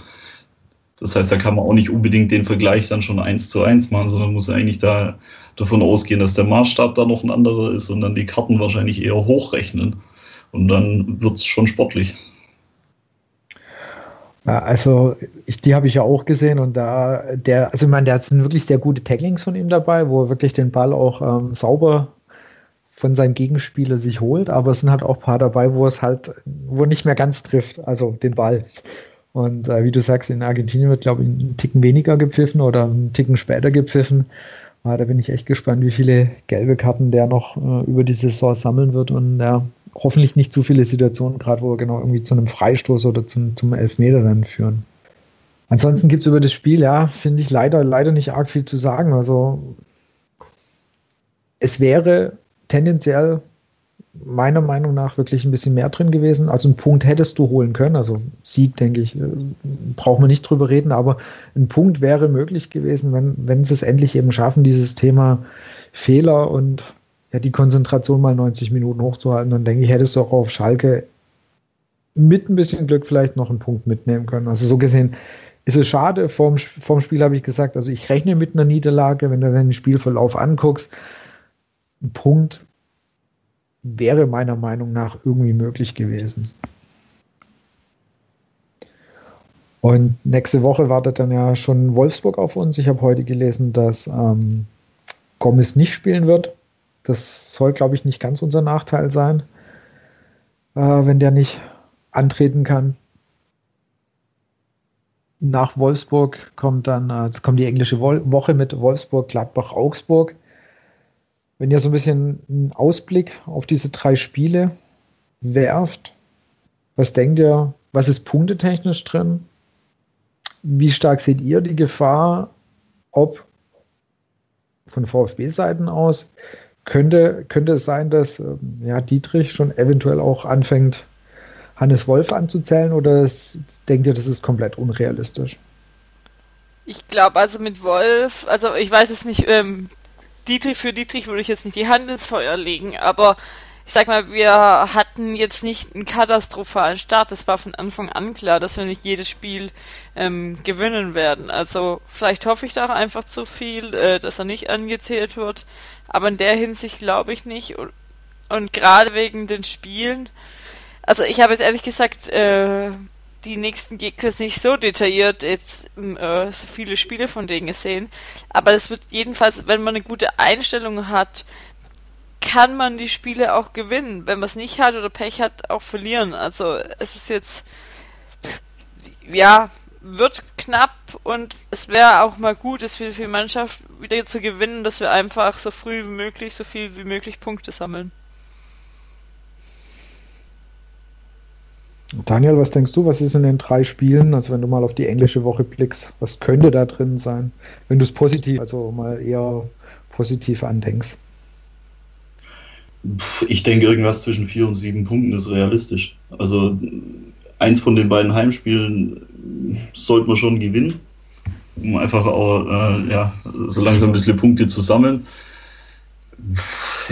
Das heißt, da kann man auch nicht unbedingt den Vergleich dann schon eins zu eins machen, sondern muss eigentlich da davon ausgehen, dass der Maßstab da noch ein anderer ist und dann die Karten wahrscheinlich eher hochrechnen. Und dann wird es schon sportlich. Also ich, die habe ich ja auch gesehen und da der, also ich meine, der hat wirklich sehr gute Tacklings von ihm dabei, wo er wirklich den Ball auch ähm, sauber von seinem Gegenspieler sich holt, aber es sind halt auch ein paar dabei, wo es halt, wo nicht mehr ganz trifft, also den Ball. Und äh, wie du sagst, in Argentinien wird, glaube ich, ein Ticken weniger gepfiffen oder ein Ticken später gepfiffen. Ah, da bin ich echt gespannt, wie viele gelbe Karten der noch äh, über die Saison sammeln wird und ja, hoffentlich nicht zu viele Situationen, gerade wo wir genau irgendwie zu einem Freistoß oder zum, zum Elfmeter dann führen. Ansonsten gibt es über das Spiel, ja, finde ich leider, leider nicht arg viel zu sagen. Also es wäre tendenziell meiner Meinung nach wirklich ein bisschen mehr drin gewesen. Also einen Punkt hättest du holen können. Also Sieg, denke ich, äh, brauchen wir nicht drüber reden, aber ein Punkt wäre möglich gewesen, wenn, wenn sie es endlich eben schaffen, dieses Thema Fehler und ja, die Konzentration mal 90 Minuten hochzuhalten, dann denke ich, hättest du auch auf Schalke mit ein bisschen Glück vielleicht noch einen Punkt mitnehmen können. Also so gesehen ist es schade. Vorm, vorm Spiel habe ich gesagt, also ich rechne mit einer Niederlage, wenn du den Spielverlauf anguckst. ein Punkt wäre meiner Meinung nach irgendwie möglich gewesen. Und nächste Woche wartet dann ja schon Wolfsburg auf uns. Ich habe heute gelesen, dass ähm, Gomez nicht spielen wird. Das soll, glaube ich, nicht ganz unser Nachteil sein, äh, wenn der nicht antreten kann. Nach Wolfsburg kommt dann, äh, kommt die englische Woche mit Wolfsburg, Gladbach, Augsburg. Wenn ihr so ein bisschen einen Ausblick auf diese drei Spiele werft, was denkt ihr, was ist punktetechnisch drin? Wie stark seht ihr die Gefahr, ob von VfB-Seiten aus könnte, könnte es sein, dass ähm, ja, Dietrich schon eventuell auch anfängt, Hannes Wolf anzuzählen oder ist, denkt ihr, das ist komplett unrealistisch? Ich glaube also mit Wolf, also ich weiß es nicht, ähm, Dietrich für Dietrich würde ich jetzt nicht die Hand ins Feuer legen, aber ich sag mal, wir hatten jetzt nicht einen katastrophalen Start. Das war von Anfang an klar, dass wir nicht jedes Spiel ähm, gewinnen werden. Also vielleicht hoffe ich da auch einfach zu viel, äh, dass er nicht angezählt wird. Aber in der Hinsicht glaube ich nicht. Und, und gerade wegen den Spielen, also ich habe jetzt ehrlich gesagt äh, die nächsten Gegner nicht so detailliert jetzt äh, so viele Spiele von denen gesehen. Aber es wird jedenfalls, wenn man eine gute Einstellung hat, kann man die Spiele auch gewinnen. Wenn man es nicht hat oder Pech hat, auch verlieren. Also es ist jetzt, ja, wird knapp und es wäre auch mal gut, es für die Mannschaft wieder zu gewinnen, dass wir einfach so früh wie möglich, so viel wie möglich Punkte sammeln. Daniel, was denkst du, was ist in den drei Spielen, also wenn du mal auf die englische Woche blickst, was könnte da drin sein, wenn du es positiv, also mal eher positiv andenkst? Ich denke, irgendwas zwischen vier und sieben Punkten ist realistisch. Also eins von den beiden Heimspielen sollte man schon gewinnen, um einfach auch äh, ja, so langsam ein bisschen Punkte zu sammeln.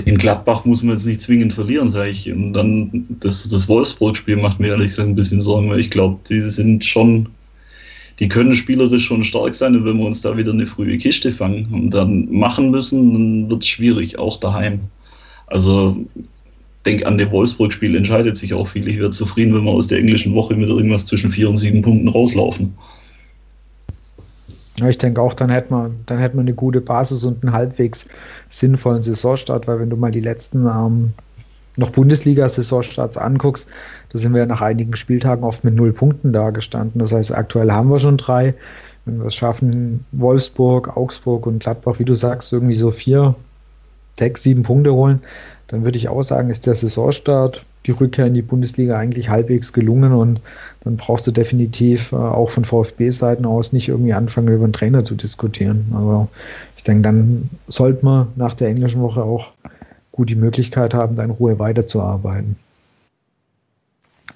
In Gladbach muss man jetzt nicht zwingend verlieren, sage ich. Und dann das, das Wolfsburg-Spiel macht mir ehrlich gesagt ein bisschen Sorgen, weil ich glaube, die sind schon, die können spielerisch schon stark sein und wenn wir uns da wieder eine frühe Kiste fangen und dann machen müssen, dann wird es schwierig, auch daheim. Also denke an dem Wolfsburg-Spiel entscheidet sich auch viel. Ich wäre zufrieden, wenn wir aus der englischen Woche mit irgendwas zwischen vier und sieben Punkten rauslaufen. Ja, ich denke auch, dann hätte man, dann hätte man eine gute Basis und einen halbwegs sinnvollen Saisonstart, weil wenn du mal die letzten ähm, noch Bundesliga-Saisonstarts anguckst, da sind wir nach einigen Spieltagen oft mit null Punkten dagestanden. Das heißt, aktuell haben wir schon drei. Wenn wir es schaffen, Wolfsburg, Augsburg und Gladbach, wie du sagst, irgendwie so vier, sechs, sieben Punkte holen, dann würde ich auch sagen, ist der Saisonstart, die Rückkehr in die Bundesliga eigentlich halbwegs gelungen und dann brauchst du definitiv äh, auch von VfB-Seiten aus nicht irgendwie anfangen, über einen Trainer zu diskutieren. Aber ich denke, dann sollte man nach der englischen Woche auch gut die Möglichkeit haben, da in Ruhe weiterzuarbeiten.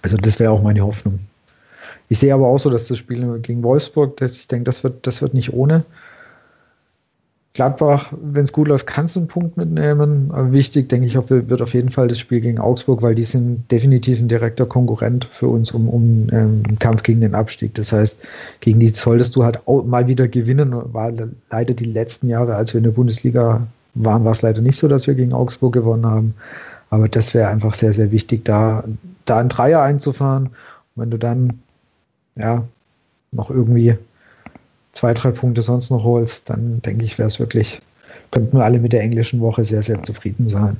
Also das wäre auch meine Hoffnung. Ich sehe aber auch so, dass das Spiel gegen Wolfsburg, dass ich denke, das wird, das wird nicht ohne. Gladbach, wenn es gut läuft, kannst du einen Punkt mitnehmen. Aber wichtig, denke ich, wird auf jeden Fall das Spiel gegen Augsburg, weil die sind definitiv ein direkter Konkurrent für uns um, um ähm, Kampf gegen den Abstieg. Das heißt, gegen die solltest du halt mal wieder gewinnen. War leider die letzten Jahre, als wir in der Bundesliga waren, war es leider nicht so, dass wir gegen Augsburg gewonnen haben. Aber das wäre einfach sehr, sehr wichtig, da, da einen Dreier einzufahren. Und wenn du dann ja noch irgendwie zwei, drei Punkte sonst noch holst, dann denke ich, wäre es wirklich, könnten wir alle mit der englischen Woche sehr, sehr zufrieden sein.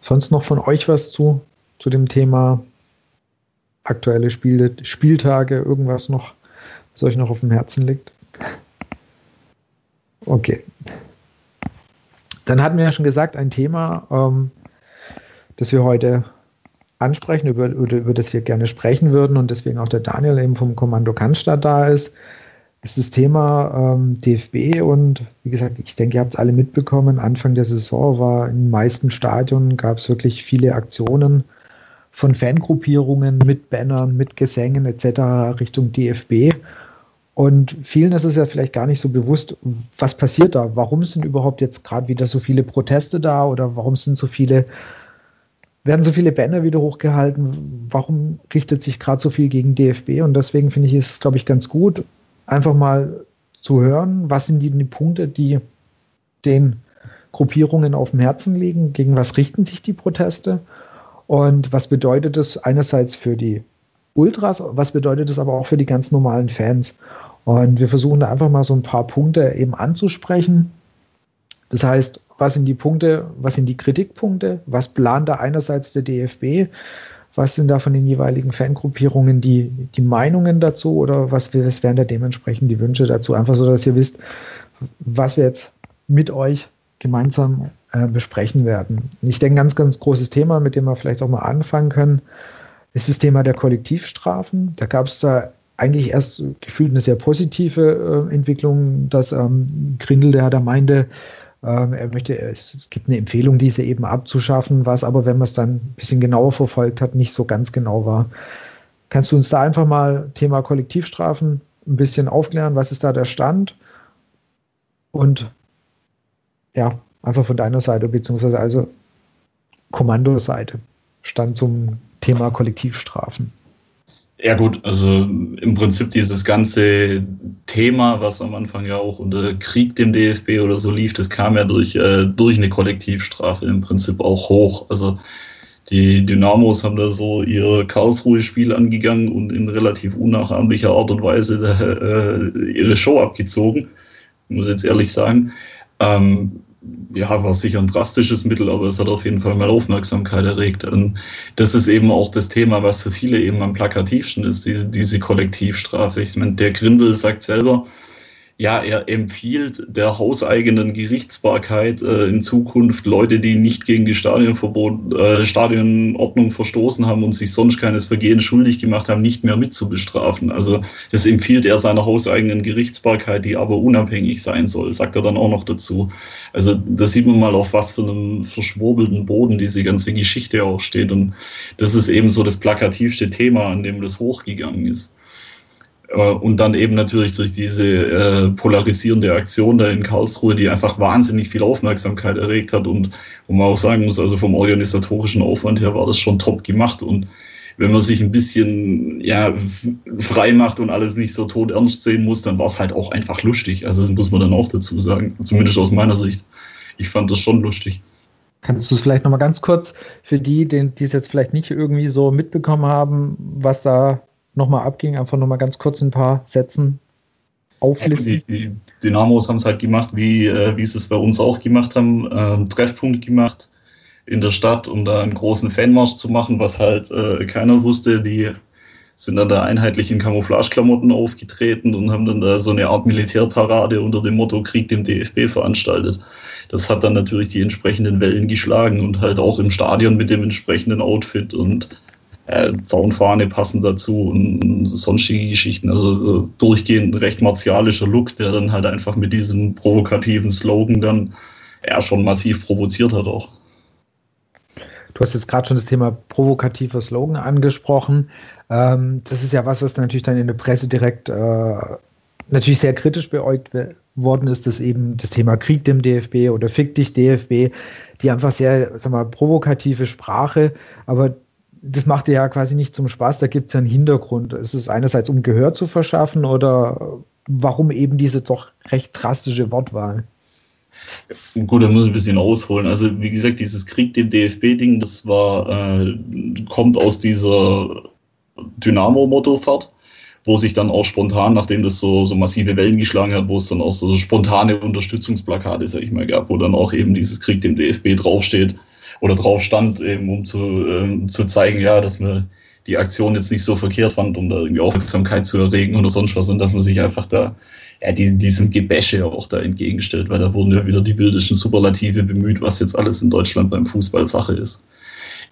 Sonst noch von euch was zu, zu dem Thema aktuelle Spiele, Spieltage, irgendwas noch, was euch noch auf dem Herzen liegt? Okay. Dann hatten wir ja schon gesagt, ein Thema, ähm, das wir heute ansprechen, über, über, über das wir gerne sprechen würden und deswegen auch der Daniel eben vom Kommando Cannstatt da ist, ist das Thema ähm, DFB und wie gesagt, ich denke, ihr habt es alle mitbekommen, Anfang der Saison war in den meisten Stadien, gab es wirklich viele Aktionen von Fangruppierungen mit Bannern, mit Gesängen etc. Richtung DFB. Und vielen ist es ja vielleicht gar nicht so bewusst, was passiert da? Warum sind überhaupt jetzt gerade wieder so viele Proteste da oder warum sind so viele werden so viele Banner wieder hochgehalten. Warum richtet sich gerade so viel gegen DFB? Und deswegen finde ich es, glaube ich, ganz gut, einfach mal zu hören, was sind die, Punkte, die den Gruppierungen auf dem Herzen liegen? Gegen was richten sich die Proteste? Und was bedeutet das einerseits für die Ultras, was bedeutet das aber auch für die ganz normalen Fans? Und wir versuchen da einfach mal so ein paar Punkte eben anzusprechen. Das heißt, was sind die Punkte, was sind die Kritikpunkte, was plant da einerseits der DFB, was sind da von den jeweiligen Fangruppierungen die, die Meinungen dazu oder was, was wären da dementsprechend die Wünsche dazu? Einfach so, dass ihr wisst, was wir jetzt mit euch gemeinsam äh, besprechen werden. Ich denke, ein ganz, ganz großes Thema, mit dem wir vielleicht auch mal anfangen können, ist das Thema der Kollektivstrafen. Da gab es da eigentlich erst gefühlt eine sehr positive äh, Entwicklung, dass ähm, Grindel, der da meinte, ähm, er möchte, es gibt eine Empfehlung, diese eben abzuschaffen, was aber, wenn man es dann ein bisschen genauer verfolgt hat, nicht so ganz genau war. Kannst du uns da einfach mal Thema Kollektivstrafen ein bisschen aufklären? Was ist da der Stand? Und ja, einfach von deiner Seite, beziehungsweise also Kommandoseite, Stand zum Thema Kollektivstrafen. Ja gut, also im Prinzip dieses ganze Thema, was am Anfang ja auch unter Krieg dem DFB oder so lief, das kam ja durch, äh, durch eine Kollektivstrafe im Prinzip auch hoch. Also die Dynamos haben da so ihr Karlsruhe-Spiel angegangen und in relativ unnachahmlicher Art und Weise äh, ihre Show abgezogen, muss jetzt ehrlich sagen. Ähm, ja, war sicher ein drastisches Mittel, aber es hat auf jeden Fall mal Aufmerksamkeit erregt. Und das ist eben auch das Thema, was für viele eben am plakativsten ist, diese, diese Kollektivstrafe. Ich meine, der Grindel sagt selber, ja, er empfiehlt der hauseigenen Gerichtsbarkeit äh, in Zukunft Leute, die nicht gegen die Stadionverbot, äh, Stadionordnung verstoßen haben und sich sonst keines Vergehens schuldig gemacht haben, nicht mehr mitzubestrafen. Also das empfiehlt er seiner hauseigenen Gerichtsbarkeit, die aber unabhängig sein soll, sagt er dann auch noch dazu. Also da sieht man mal, auf was für einem verschwurbelten Boden diese ganze Geschichte auch steht. Und das ist eben so das plakativste Thema, an dem das hochgegangen ist. Äh, und dann eben natürlich durch diese äh, polarisierende Aktion da in Karlsruhe, die einfach wahnsinnig viel Aufmerksamkeit erregt hat und wo man auch sagen muss, also vom organisatorischen Aufwand her war das schon top gemacht und wenn man sich ein bisschen ja, frei macht und alles nicht so tot ernst sehen muss, dann war es halt auch einfach lustig. Also das muss man dann auch dazu sagen, zumindest aus meiner Sicht. Ich fand das schon lustig. Kannst du es vielleicht nochmal ganz kurz für die, die es jetzt vielleicht nicht irgendwie so mitbekommen haben, was da nochmal abging, einfach nochmal ganz kurz ein paar Sätzen auflisten. Die, die Dynamos haben es halt gemacht, wie, äh, wie sie es bei uns auch gemacht haben, äh, Treffpunkt gemacht in der Stadt, um da einen großen Fanmarsch zu machen, was halt äh, keiner wusste. Die sind dann da einheitlich in Camouflageklamotten aufgetreten und haben dann da so eine Art Militärparade unter dem Motto Krieg dem DFB veranstaltet. Das hat dann natürlich die entsprechenden Wellen geschlagen und halt auch im Stadion mit dem entsprechenden Outfit und äh, Zaunfahne passen dazu und sonstige Geschichten. Also so durchgehend ein recht martialischer Look, der dann halt einfach mit diesem provokativen Slogan dann ja schon massiv provoziert hat auch. Du hast jetzt gerade schon das Thema provokativer Slogan angesprochen. Ähm, das ist ja was, was natürlich dann in der Presse direkt äh, natürlich sehr kritisch beäugt worden ist, dass eben das Thema Krieg dem DFB oder Fick dich DFB, die einfach sehr, sag mal, provokative Sprache, aber das macht ja quasi nicht zum Spaß, da gibt es ja einen Hintergrund. Ist es einerseits, um Gehör zu verschaffen oder warum eben diese doch recht drastische Wortwahl? Gut, da muss ich ein bisschen ausholen. Also wie gesagt, dieses Krieg dem DFB-Ding, das war, äh, kommt aus dieser Dynamo-Mottofahrt, wo sich dann auch spontan, nachdem das so, so massive Wellen geschlagen hat, wo es dann auch so spontane Unterstützungsplakate, sag ich mal, gab, wo dann auch eben dieses Krieg dem DFB draufsteht oder drauf stand, eben um zu, ähm, zu zeigen, ja, dass man die Aktion jetzt nicht so verkehrt fand, um da irgendwie Aufmerksamkeit zu erregen oder sonst was und dass man sich einfach da ja, die, diesem Gebäsche auch da entgegenstellt, weil da wurden ja wieder die wildesten Superlative bemüht, was jetzt alles in Deutschland beim Fußball Sache ist.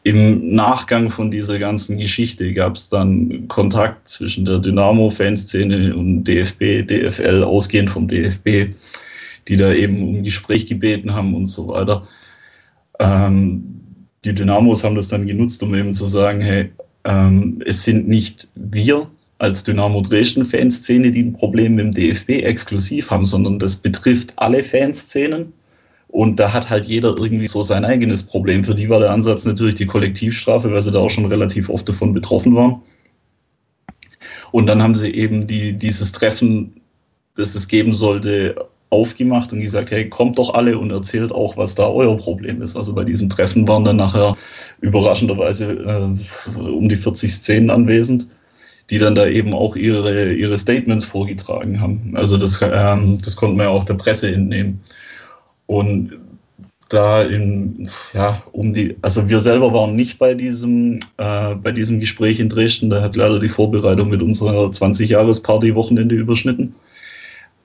Im Nachgang von dieser ganzen Geschichte gab es dann Kontakt zwischen der Dynamo-Fanszene und DFB, DFL, ausgehend vom DFB, die da eben um Gespräch gebeten haben und so weiter. Ähm, die Dynamos haben das dann genutzt, um eben zu sagen, hey, ähm, es sind nicht wir als Dynamo Dresden Fanszene, die ein Problem mit dem DFB exklusiv haben, sondern das betrifft alle Fanszenen. Und da hat halt jeder irgendwie so sein eigenes Problem. Für die war der Ansatz natürlich die Kollektivstrafe, weil sie da auch schon relativ oft davon betroffen waren. Und dann haben sie eben die, dieses Treffen, das es geben sollte, aufgemacht und gesagt, hey, kommt doch alle und erzählt auch, was da euer Problem ist. Also bei diesem Treffen waren dann nachher überraschenderweise äh, um die 40 Szenen anwesend, die dann da eben auch ihre, ihre Statements vorgetragen haben. Also das, ähm, das konnten wir ja auch der Presse entnehmen. Und da in, ja, um die, also wir selber waren nicht bei diesem, äh, bei diesem Gespräch in Dresden, da hat leider die Vorbereitung mit unserer 20-Jahres-Party-Wochenende überschnitten.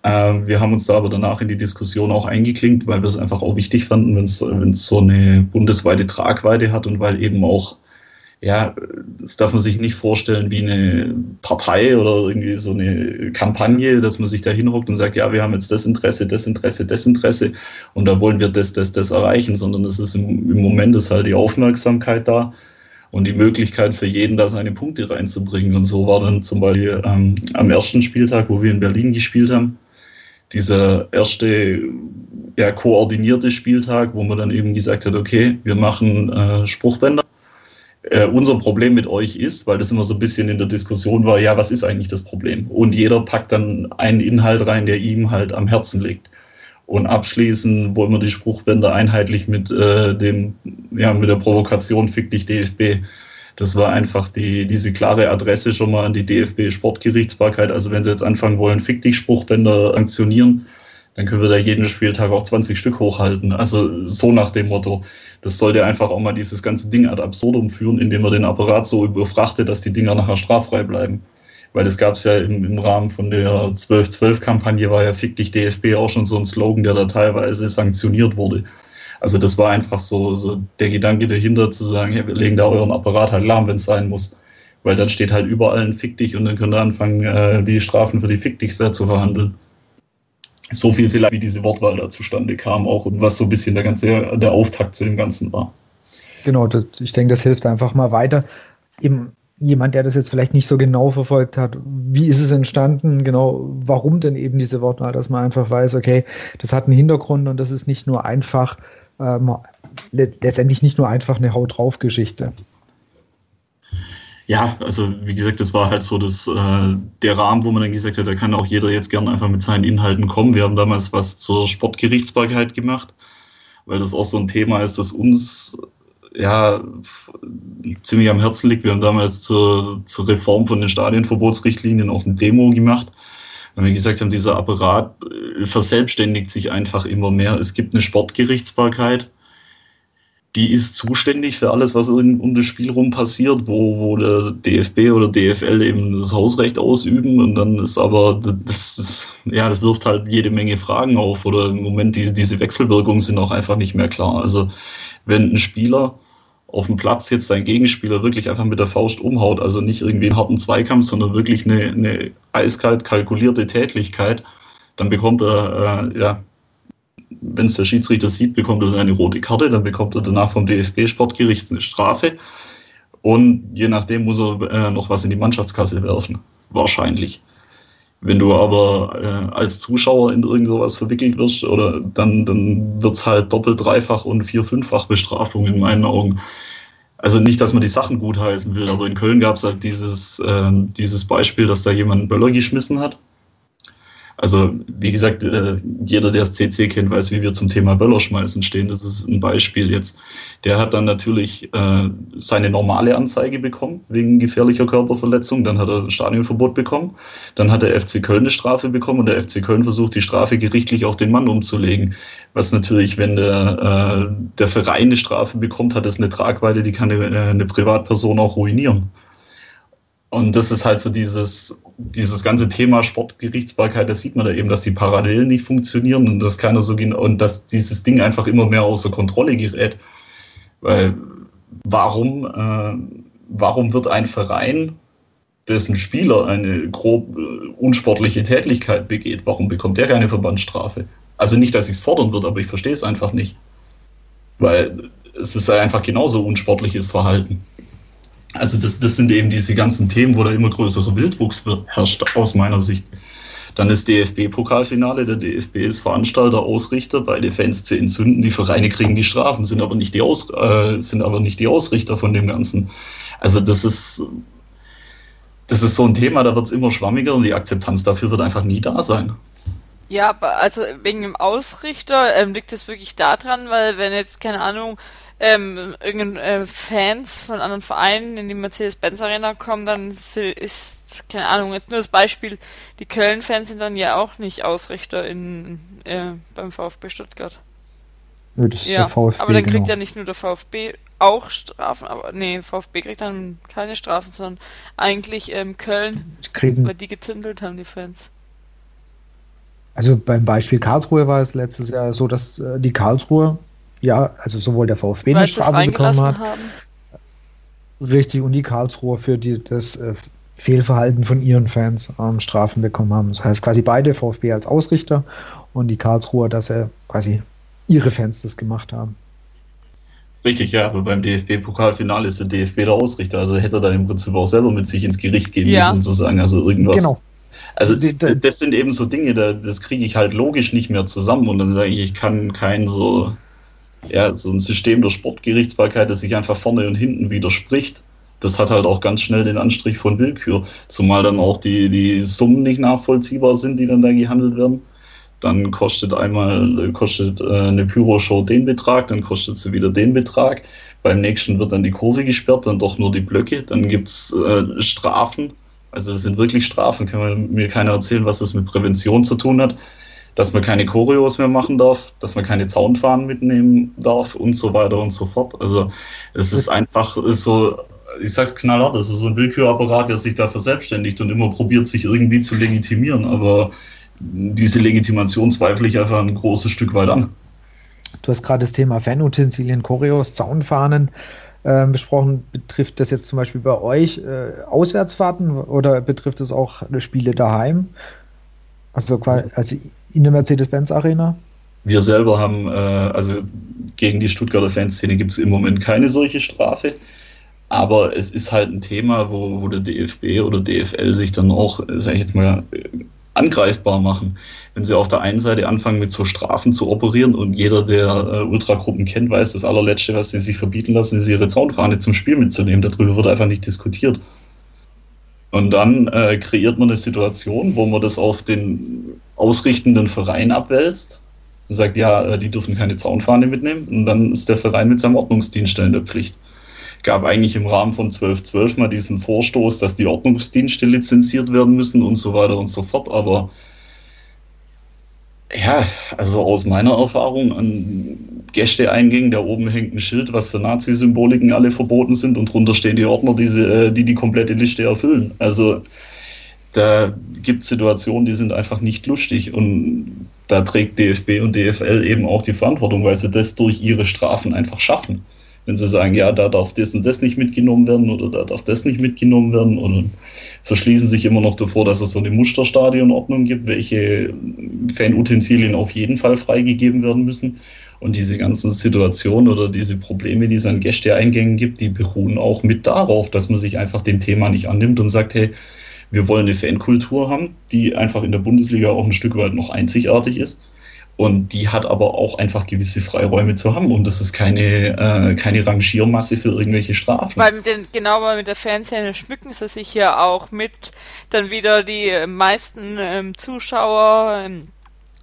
Äh, wir haben uns da aber danach in die Diskussion auch eingeklinkt, weil wir es einfach auch wichtig fanden, wenn es so eine bundesweite Tragweite hat und weil eben auch ja, das darf man sich nicht vorstellen wie eine Partei oder irgendwie so eine Kampagne, dass man sich da hinhockt und sagt, ja, wir haben jetzt das Interesse, das Interesse, das Interesse und da wollen wir das, das, das erreichen, sondern es ist im, im Moment ist halt die Aufmerksamkeit da und die Möglichkeit für jeden, da seine Punkte reinzubringen. Und so war dann zum Beispiel ähm, am ersten Spieltag, wo wir in Berlin gespielt haben, dieser erste ja, koordinierte Spieltag, wo man dann eben gesagt hat, okay, wir machen äh, Spruchbänder äh, unser Problem mit euch ist, weil das immer so ein bisschen in der Diskussion war, ja, was ist eigentlich das Problem? Und jeder packt dann einen Inhalt rein, der ihm halt am Herzen liegt. Und abschließen wollen wir die Spruchbänder einheitlich mit äh, dem, ja, mit der Provokation Fick dich DFB. Das war einfach die, diese klare Adresse schon mal an die DFB Sportgerichtsbarkeit. Also wenn sie jetzt anfangen wollen, Fick dich Spruchbänder sanktionieren, dann können wir da jeden Spieltag auch 20 Stück hochhalten. Also so nach dem Motto. Das sollte einfach auch mal dieses ganze Ding ad absurdum führen, indem man den Apparat so überfrachtet, dass die Dinger nachher straffrei bleiben. Weil das gab es ja im, im, Rahmen von der 12-12-Kampagne, war ja Fick dich DFB auch schon so ein Slogan, der da teilweise sanktioniert wurde. Also das war einfach so, so der Gedanke dahinter zu sagen, ja, wir legen da euren Apparat halt lahm, wenn es sein muss. Weil dann steht halt überall ein Fick dich und dann könnt ihr anfangen, äh, die Strafen für die Fick dich sehr zu verhandeln so viel vielleicht, wie diese Wortwahl da zustande kam auch und was so ein bisschen der ganze, der Auftakt zu dem Ganzen war. Genau, das, ich denke, das hilft einfach mal weiter. Eben jemand, der das jetzt vielleicht nicht so genau verfolgt hat, wie ist es entstanden, genau, warum denn eben diese Wortwahl, dass man einfach weiß, okay, das hat einen Hintergrund und das ist nicht nur einfach, ähm, letztendlich nicht nur einfach eine Haut drauf Geschichte ja, also wie gesagt, das war halt so das, äh, der Rahmen, wo man dann gesagt hat, da kann auch jeder jetzt gerne einfach mit seinen Inhalten kommen. Wir haben damals was zur Sportgerichtsbarkeit gemacht, weil das auch so ein Thema ist, das uns ja ziemlich am Herzen liegt. Wir haben damals zur, zur Reform von den Stadionverbotsrichtlinien auch eine Demo gemacht. Weil wir gesagt haben, dieser Apparat äh, verselbstständigt sich einfach immer mehr. Es gibt eine Sportgerichtsbarkeit die ist zuständig für alles, was um das Spiel rum passiert, wo, wo der DFB oder DFL eben das Hausrecht ausüben und dann ist aber, das, ist, ja, das wirft halt jede Menge Fragen auf oder im Moment die, diese Wechselwirkungen sind auch einfach nicht mehr klar. Also wenn ein Spieler auf dem Platz jetzt seinen Gegenspieler wirklich einfach mit der Faust umhaut, also nicht irgendwie einen harten Zweikampf, sondern wirklich eine, eine eiskalt kalkulierte Tätlichkeit, dann bekommt er äh, ja wenn es der Schiedsrichter sieht, bekommt er eine rote Karte, dann bekommt er danach vom DFB-Sportgericht eine Strafe. Und je nachdem muss er äh, noch was in die Mannschaftskasse werfen. Wahrscheinlich. Wenn du aber äh, als Zuschauer in irgend sowas verwickelt wirst, oder dann, dann wird es halt doppelt, dreifach und vier, fünffach Bestrafung in meinen Augen. Also nicht, dass man die Sachen gutheißen will, aber in Köln gab es halt dieses, äh, dieses Beispiel, dass da jemand einen Böller geschmissen hat also, wie gesagt, äh, jeder, der das CC kennt, weiß, wie wir zum Thema Böllerschmeißen stehen. Das ist ein Beispiel jetzt. Der hat dann natürlich äh, seine normale Anzeige bekommen wegen gefährlicher Körperverletzung. Dann hat er ein Stadionverbot bekommen. Dann hat der FC Köln eine Strafe bekommen und der FC Köln versucht, die Strafe gerichtlich auf den Mann umzulegen. Was natürlich, wenn der, äh, der Verein eine Strafe bekommt, hat das eine Tragweite, die kann eine Privatperson auch ruinieren. Und das ist halt so dieses, dieses ganze Thema Sportgerichtsbarkeit, das sieht man da eben, dass die Parallelen nicht funktionieren und dass keiner so genau, und dass dieses Ding einfach immer mehr außer Kontrolle gerät. Weil warum, äh, warum wird ein Verein, dessen Spieler eine grob äh, unsportliche Tätigkeit begeht, warum bekommt der keine Verbandsstrafe? Also nicht, dass ich es fordern würde, aber ich verstehe es einfach nicht. Weil es ist einfach genauso unsportliches Verhalten. Also das, das sind eben diese ganzen Themen, wo da immer größere Wildwuchs herrscht, aus meiner Sicht. Dann ist DFB-Pokalfinale, der DFB ist Veranstalter, Ausrichter, beide Fans zehn Sünden, die Vereine kriegen die Strafen, sind aber nicht die, Aus, äh, sind aber nicht die Ausrichter von dem Ganzen. Also das ist, das ist so ein Thema, da wird es immer schwammiger und die Akzeptanz dafür wird einfach nie da sein. Ja, also wegen dem Ausrichter ähm, liegt es wirklich daran, weil wenn jetzt, keine Ahnung, ähm, irgendein äh, Fans von anderen Vereinen in die Mercedes-Benz Arena kommen, dann ist, keine Ahnung, jetzt nur das Beispiel, die Köln-Fans sind dann ja auch nicht Ausrichter in, äh, beim VfB Stuttgart. Nö, das ist ja, der VfB, aber dann kriegt genau. ja nicht nur der VfB auch Strafen, aber nee, VfB kriegt dann keine Strafen, sondern eigentlich ähm, Köln, kriegen, weil die gezündelt haben, die Fans. Also beim Beispiel Karlsruhe war es letztes Jahr so, dass äh, die Karlsruhe, ja, also sowohl der VfB eine Strafe bekommen hat. Haben. Richtig, und die Karlsruhe für die, das äh, Fehlverhalten von ihren Fans ähm, Strafen bekommen haben. Das heißt quasi beide, VfB als Ausrichter und die Karlsruher, dass er quasi ihre Fans das gemacht haben. Richtig, ja, aber beim DFB-Pokalfinale ist der DFB der Ausrichter, also hätte er da im Prinzip auch selber mit sich ins Gericht gehen ja. müssen, sozusagen, also irgendwas. Genau. Also das sind eben so Dinge, das kriege ich halt logisch nicht mehr zusammen und dann sage ich, ich kann kein so, ja, so ein System der Sportgerichtsbarkeit, das sich einfach vorne und hinten widerspricht. Das hat halt auch ganz schnell den Anstrich von Willkür, zumal dann auch die, die Summen nicht nachvollziehbar sind, die dann da gehandelt werden. Dann kostet einmal kostet äh, eine Pyroshow den Betrag, dann kostet sie wieder den Betrag. Beim nächsten wird dann die Kurve gesperrt, dann doch nur die Blöcke. Dann gibt es äh, Strafen. Also es sind wirklich Strafen, kann mir keiner erzählen, was das mit Prävention zu tun hat. Dass man keine Choreos mehr machen darf, dass man keine Zaunfahnen mitnehmen darf und so weiter und so fort. Also es ist einfach ist so, ich sag's knallhart, das ist so ein Willkürapparat, der sich da verselbstständigt und immer probiert, sich irgendwie zu legitimieren. Aber diese Legitimation zweifle ich einfach ein großes Stück weit an. Du hast gerade das Thema Fanutensilien, Choreos, Zaunfahnen äh, besprochen. Betrifft das jetzt zum Beispiel bei euch äh, Auswärtsfahrten oder betrifft es auch Spiele daheim? Also, also in der Mercedes-Benz Arena? Wir selber haben, äh, also gegen die Stuttgarter Fanszene gibt es im Moment keine solche Strafe. Aber es ist halt ein Thema, wo, wo der DFB oder DFL sich dann auch, sage ich jetzt mal, angreifbar machen. Wenn sie auf der einen Seite anfangen, mit so Strafen zu operieren und jeder, der äh, Ultragruppen kennt, weiß, das allerletzte, was sie sich verbieten lassen, ist ihre Zaunfahne zum Spiel mitzunehmen. Darüber wird einfach nicht diskutiert. Und dann äh, kreiert man eine Situation, wo man das auf den ausrichtenden Verein abwälzt und sagt, ja, äh, die dürfen keine Zaunfahne mitnehmen. Und dann ist der Verein mit seinem Ordnungsdienst in der Pflicht gab eigentlich im Rahmen von 1212 mal diesen Vorstoß, dass die Ordnungsdienste lizenziert werden müssen und so weiter und so fort. Aber ja, also aus meiner Erfahrung an Gästeeingängen, da oben hängt ein Schild, was für Nazi-Symboliken alle verboten sind und drunter stehen die Ordner, die, sie, äh, die die komplette Liste erfüllen. Also da gibt es Situationen, die sind einfach nicht lustig und da trägt DFB und DFL eben auch die Verantwortung, weil sie das durch ihre Strafen einfach schaffen wenn sie sagen, ja, da darf das und das nicht mitgenommen werden oder da darf das nicht mitgenommen werden oder verschließen sich immer noch davor, dass es so eine Musterstadionordnung gibt, welche Fanutensilien auf jeden Fall freigegeben werden müssen. Und diese ganzen Situationen oder diese Probleme, die es an Gästeeingängen gibt, die beruhen auch mit darauf, dass man sich einfach dem Thema nicht annimmt und sagt, hey, wir wollen eine Fankultur haben, die einfach in der Bundesliga auch ein Stück weit noch einzigartig ist und die hat aber auch einfach gewisse Freiräume zu haben und das ist keine, äh, keine Rangiermasse für irgendwelche Strafen. Weil mit den, genau, weil mit der Fanszene schmücken sie sich ja auch mit dann wieder die meisten ähm, Zuschauer ähm,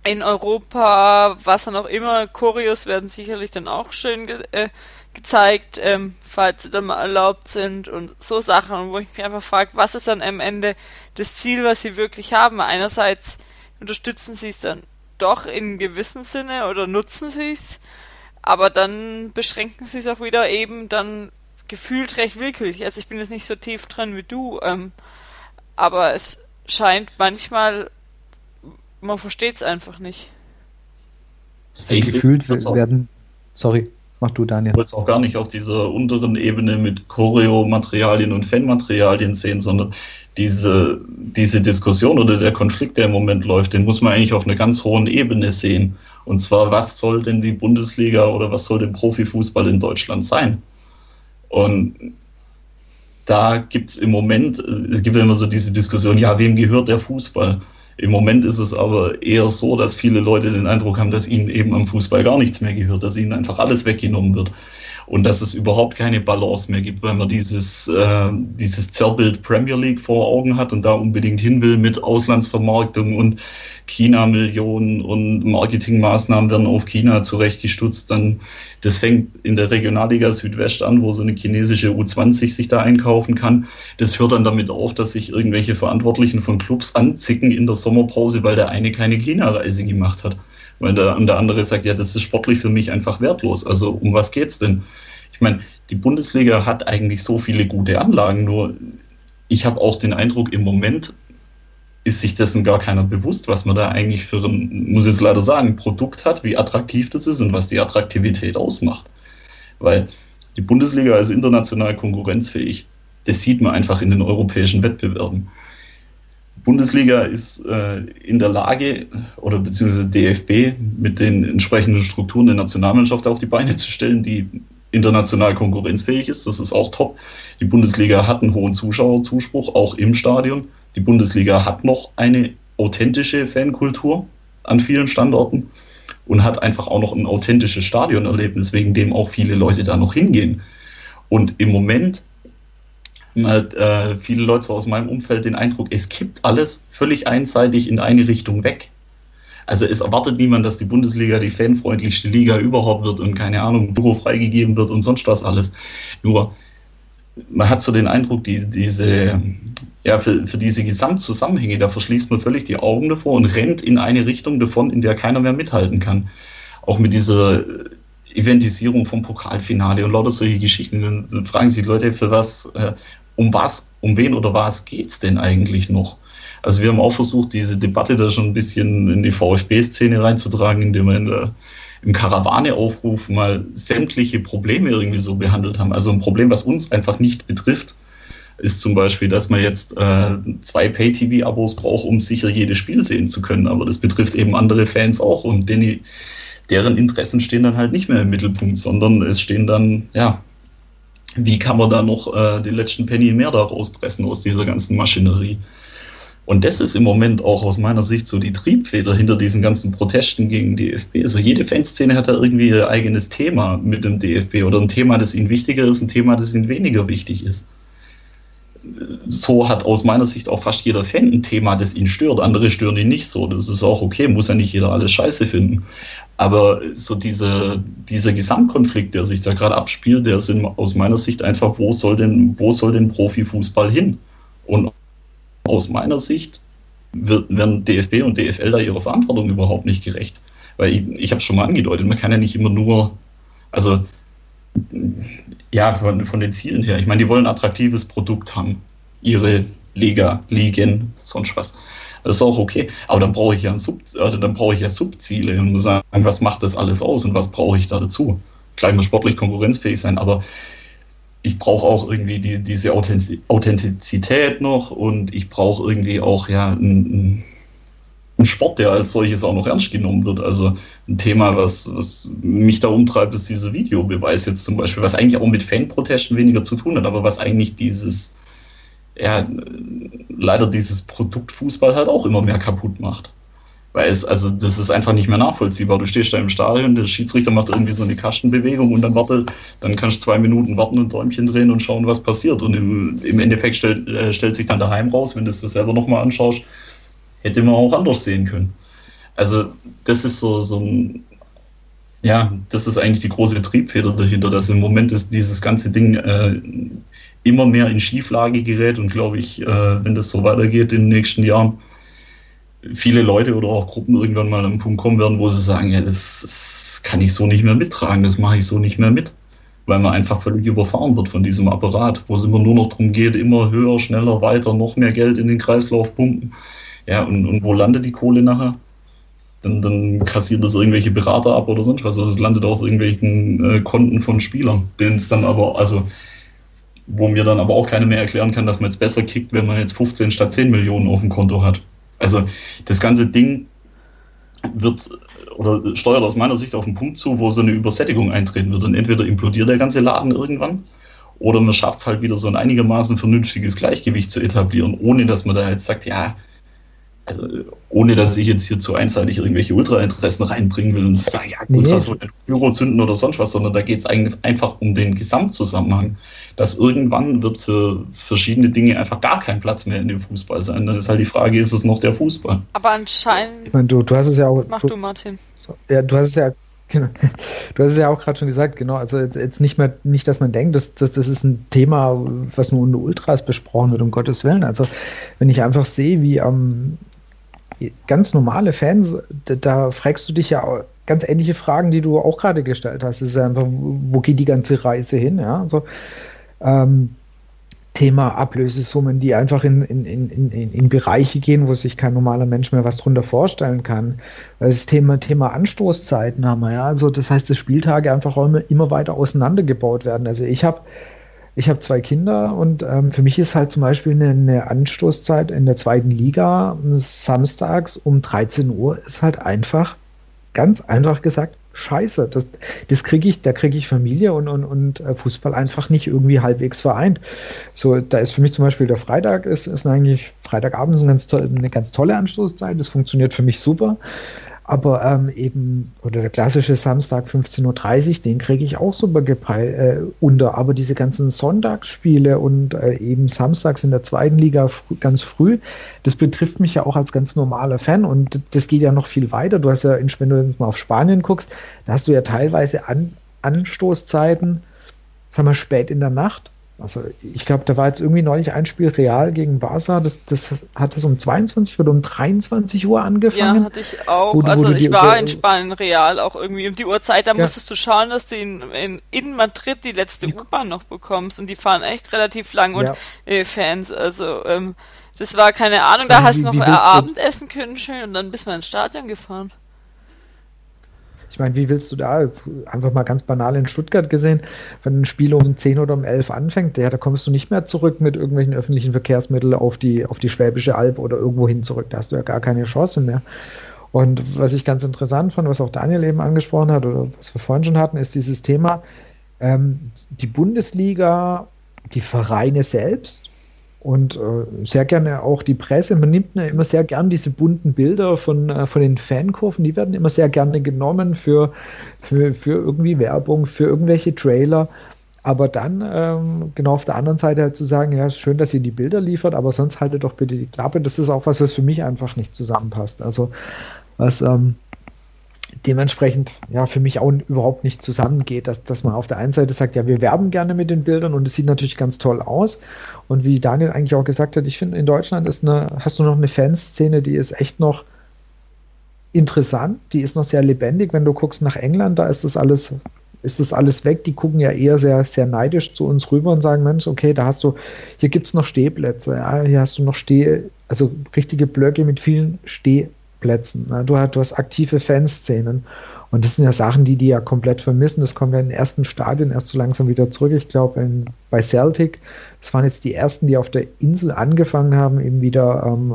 in Europa, was dann auch immer, Choreos werden sicherlich dann auch schön ge äh, gezeigt, ähm, falls sie dann mal erlaubt sind und so Sachen, wo ich mich einfach frage, was ist dann am Ende das Ziel, was sie wirklich haben? Einerseits unterstützen sie es dann doch in gewissem Sinne oder nutzen sie es, aber dann beschränken sie es auch wieder eben dann gefühlt recht willkürlich. Also ich bin jetzt nicht so tief drin wie du, ähm, aber es scheint manchmal, man versteht es einfach nicht. Also gefühlt werden, sorry, mach du Daniel. Ich wollte es auch gar nicht auf dieser unteren Ebene mit Choreo-Materialien und Fan-Materialien sehen, sondern diese, diese Diskussion oder der Konflikt, der im Moment läuft, den muss man eigentlich auf einer ganz hohen Ebene sehen. Und zwar, was soll denn die Bundesliga oder was soll denn Profifußball in Deutschland sein? Und da gibt es im Moment, es gibt immer so diese Diskussion, ja, wem gehört der Fußball? Im Moment ist es aber eher so, dass viele Leute den Eindruck haben, dass ihnen eben am Fußball gar nichts mehr gehört, dass ihnen einfach alles weggenommen wird. Und dass es überhaupt keine Balance mehr gibt, weil man dieses, äh, dieses Zerrbild Premier League vor Augen hat und da unbedingt hin will mit Auslandsvermarktung und China-Millionen und Marketingmaßnahmen werden auf China zurechtgestutzt. Dann, das fängt in der Regionalliga Südwest an, wo so eine chinesische U20 sich da einkaufen kann. Das hört dann damit auf, dass sich irgendwelche Verantwortlichen von Clubs anzicken in der Sommerpause, weil der eine keine China-Reise gemacht hat. Weil der, der andere sagt, ja, das ist sportlich für mich einfach wertlos. Also um was geht's denn? Ich meine, die Bundesliga hat eigentlich so viele gute Anlagen, nur ich habe auch den Eindruck, im Moment ist sich dessen gar keiner bewusst, was man da eigentlich für ein, muss ich jetzt leider sagen, Produkt hat, wie attraktiv das ist und was die Attraktivität ausmacht. Weil die Bundesliga ist international konkurrenzfähig. Das sieht man einfach in den europäischen Wettbewerben. Bundesliga ist äh, in der Lage, oder beziehungsweise DFB, mit den entsprechenden Strukturen der Nationalmannschaft auf die Beine zu stellen, die international konkurrenzfähig ist. Das ist auch top. Die Bundesliga hat einen hohen Zuschauerzuspruch, auch im Stadion. Die Bundesliga hat noch eine authentische Fankultur an vielen Standorten und hat einfach auch noch ein authentisches Stadionerlebnis, wegen dem auch viele Leute da noch hingehen. Und im Moment äh, viele Leute aus meinem Umfeld den Eindruck, es kippt alles völlig einseitig in eine Richtung weg. Also es erwartet niemand, dass die Bundesliga die fanfreundlichste Liga überhaupt wird und keine Ahnung, Büro freigegeben wird und sonst was alles. Nur man hat so den Eindruck, die, diese, ja, für, für diese Gesamtzusammenhänge, da verschließt man völlig die Augen davor und rennt in eine Richtung davon, in der keiner mehr mithalten kann. Auch mit dieser Eventisierung vom Pokalfinale und lauter solche Geschichten. Dann fragen sich Leute, für was, äh, um was, um wen oder was geht es denn eigentlich noch? Also wir haben auch versucht, diese Debatte da schon ein bisschen in die VfB-Szene reinzutragen, indem wir in der, im Karawane-Aufruf mal sämtliche Probleme irgendwie so behandelt haben. Also ein Problem, was uns einfach nicht betrifft, ist zum Beispiel, dass man jetzt äh, zwei Pay-TV-Abos braucht, um sicher jedes Spiel sehen zu können. Aber das betrifft eben andere Fans auch und deren Interessen stehen dann halt nicht mehr im Mittelpunkt, sondern es stehen dann, ja, wie kann man da noch äh, den letzten Penny mehr da rauspressen aus dieser ganzen Maschinerie? Und das ist im Moment auch aus meiner Sicht so die Triebfeder hinter diesen ganzen Protesten gegen DFB. Also jede Fanszene hat da irgendwie ihr eigenes Thema mit dem DFB oder ein Thema, das ihnen wichtiger ist, ein Thema, das ihnen weniger wichtig ist. So hat aus meiner Sicht auch fast jeder Fan ein Thema, das ihn stört. Andere stören ihn nicht so. Das ist auch okay, muss ja nicht jeder alles scheiße finden. Aber so diese, dieser Gesamtkonflikt, der sich da gerade abspielt, der ist aus meiner Sicht einfach, wo soll denn, wo soll denn Profifußball hin? Und aus meiner Sicht werden DFB und DFL da ihrer Verantwortung überhaupt nicht gerecht. Weil ich, ich habe es schon mal angedeutet, man kann ja nicht immer nur, also ja, von, von den Zielen her, ich meine, die wollen ein attraktives Produkt haben, ihre Liga, Ligen, sonst was. Das ist auch okay, aber dann brauche ich ja Sub, also dann brauche ich ja Subziele und muss sagen, was macht das alles aus und was brauche ich da dazu? Klar, muss sportlich konkurrenzfähig sein, aber ich brauche auch irgendwie die, diese Authentizität noch und ich brauche irgendwie auch ja einen, einen, Sport, der als solches auch noch ernst genommen wird. Also ein Thema, was, was mich da umtreibt, ist dieser Videobeweis jetzt zum Beispiel, was eigentlich auch mit Fanprotesten weniger zu tun hat, aber was eigentlich dieses, ja, leider dieses Produkt Fußball halt auch immer mehr kaputt macht. Weil es, also das ist einfach nicht mehr nachvollziehbar. Du stehst da im Stadion, der Schiedsrichter macht irgendwie so eine Kastenbewegung und dann warte, dann kannst du zwei Minuten warten und Däumchen drehen und schauen, was passiert. Und im, im Endeffekt stell, äh, stellt sich dann daheim raus, wenn du es selber nochmal anschaust, hätte man auch anders sehen können. Also das ist so, so ein, ja, das ist eigentlich die große Triebfeder dahinter, dass im Moment ist dieses ganze Ding äh, immer mehr in Schieflage gerät und glaube ich, äh, wenn das so weitergeht in den nächsten Jahren, viele Leute oder auch Gruppen irgendwann mal an einen Punkt kommen werden, wo sie sagen, ja, das, das kann ich so nicht mehr mittragen, das mache ich so nicht mehr mit. Weil man einfach völlig überfahren wird von diesem Apparat, wo es immer nur noch darum geht, immer höher, schneller, weiter, noch mehr Geld in den Kreislauf pumpen. Ja, und, und wo landet die Kohle nachher? Dann, dann kassiert das irgendwelche Berater ab oder sonst was. Also es landet auf irgendwelchen äh, Konten von Spielern, denen es dann aber, also wo mir dann aber auch keiner mehr erklären kann, dass man jetzt besser kickt, wenn man jetzt 15 statt 10 Millionen auf dem Konto hat. Also das ganze Ding wird oder steuert aus meiner Sicht auf einen Punkt zu, wo so eine Übersättigung eintreten wird. Und entweder implodiert der ganze Laden irgendwann oder man schafft es halt wieder so ein einigermaßen vernünftiges Gleichgewicht zu etablieren, ohne dass man da jetzt sagt, ja, also ohne dass ich jetzt hier zu einseitig irgendwelche Ultra-Interessen reinbringen will und sagen, ja, Ultras wollen Pyro zünden oder sonst was, sondern da geht es eigentlich einfach um den Gesamtzusammenhang. Dass irgendwann wird für verschiedene Dinge einfach gar kein Platz mehr in dem Fußball sein. Dann ist halt die Frage, ist es noch der Fußball? Aber anscheinend. Ich meine, du, du hast es ja auch. Mach du, du Martin. So, ja, du hast es ja Genau. Du hast es ja auch gerade schon gesagt, genau, also jetzt, jetzt, nicht mehr, nicht, dass man denkt, dass, dass das ist ein Thema, was nur unter Ultras besprochen wird, um Gottes Willen. Also wenn ich einfach sehe, wie ähm, ganz normale Fans, da, da, fragst du dich ja ganz ähnliche Fragen, die du auch gerade gestellt hast. Es ist einfach, wo geht die ganze Reise hin? Ja, also ähm, Thema Ablösesummen, die einfach in, in, in, in, Bereiche gehen, wo sich kein normaler Mensch mehr was drunter vorstellen kann. Das Thema, Thema Anstoßzeiten haben wir ja. Also das heißt, dass Spieltage einfach immer weiter auseinandergebaut werden. Also ich habe ich habe zwei Kinder und ähm, für mich ist halt zum Beispiel eine, eine, Anstoßzeit in der zweiten Liga samstags um 13 Uhr ist halt einfach, ganz einfach gesagt, scheiße. Das, das kriege ich, da kriege ich Familie und, und, und äh, Fußball einfach nicht irgendwie halbwegs vereint. So, da ist für mich zum Beispiel der Freitag, ist, ist eigentlich Freitagabend ist eine ganz, tolle, eine ganz tolle Anstoßzeit. Das funktioniert für mich super. Aber ähm, eben, oder der klassische Samstag 15.30 Uhr, den kriege ich auch super äh, unter. Aber diese ganzen Sonntagsspiele und äh, eben samstags in der zweiten Liga fr ganz früh, das betrifft mich ja auch als ganz normaler Fan und das geht ja noch viel weiter. Du hast ja, wenn du mal auf Spanien guckst, da hast du ja teilweise An Anstoßzeiten, sagen wir spät in der Nacht also ich glaube, da war jetzt irgendwie neulich ein Spiel Real gegen Barca, das, das hat das um 22 oder um 23 Uhr angefangen. Ja, hatte ich auch. Wo, also wo ich war in Spanien Real auch irgendwie um die Uhrzeit, da ja. musstest du schauen, dass du in, in, in Madrid die letzte U-Bahn noch bekommst und die fahren echt relativ lang und ja. äh, Fans, also ähm, das war keine Ahnung, da hast du noch Abendessen können schön und dann bist du ins Stadion gefahren. Ich meine, wie willst du da, jetzt einfach mal ganz banal in Stuttgart gesehen, wenn ein Spiel um 10 oder um 11 anfängt, ja, da kommst du nicht mehr zurück mit irgendwelchen öffentlichen Verkehrsmitteln auf die, auf die Schwäbische Alb oder irgendwo hin zurück. Da hast du ja gar keine Chance mehr. Und was ich ganz interessant fand, was auch Daniel eben angesprochen hat oder was wir vorhin schon hatten, ist dieses Thema, ähm, die Bundesliga, die Vereine selbst und äh, sehr gerne auch die Presse. Man nimmt ja immer sehr gern diese bunten Bilder von, äh, von den Fankurven, die werden immer sehr gerne genommen für, für, für irgendwie Werbung, für irgendwelche Trailer. Aber dann ähm, genau auf der anderen Seite halt zu sagen, ja, schön, dass ihr die Bilder liefert, aber sonst haltet doch bitte die Klappe. Das ist auch was, was für mich einfach nicht zusammenpasst. Also was ähm, dementsprechend ja für mich auch überhaupt nicht zusammengeht, dass, dass man auf der einen Seite sagt, ja, wir werben gerne mit den Bildern und es sieht natürlich ganz toll aus. Und wie Daniel eigentlich auch gesagt hat, ich finde, in Deutschland ist eine, hast du noch eine Fanszene, die ist echt noch interessant, die ist noch sehr lebendig. Wenn du guckst nach England, da ist das alles, ist das alles weg. Die gucken ja eher sehr, sehr neidisch zu uns rüber und sagen, Mensch, okay, da hast du, hier gibt es noch Stehplätze, ja, hier hast du noch Steh, also richtige Blöcke mit vielen Stehplätzen. Plätzen. Ne? Du, du hast aktive Fanszenen. Und das sind ja Sachen, die die ja komplett vermissen. Das kommt ja in den ersten Stadien erst so langsam wieder zurück. Ich glaube, bei Celtic, das waren jetzt die ersten, die auf der Insel angefangen haben, eben wieder ähm,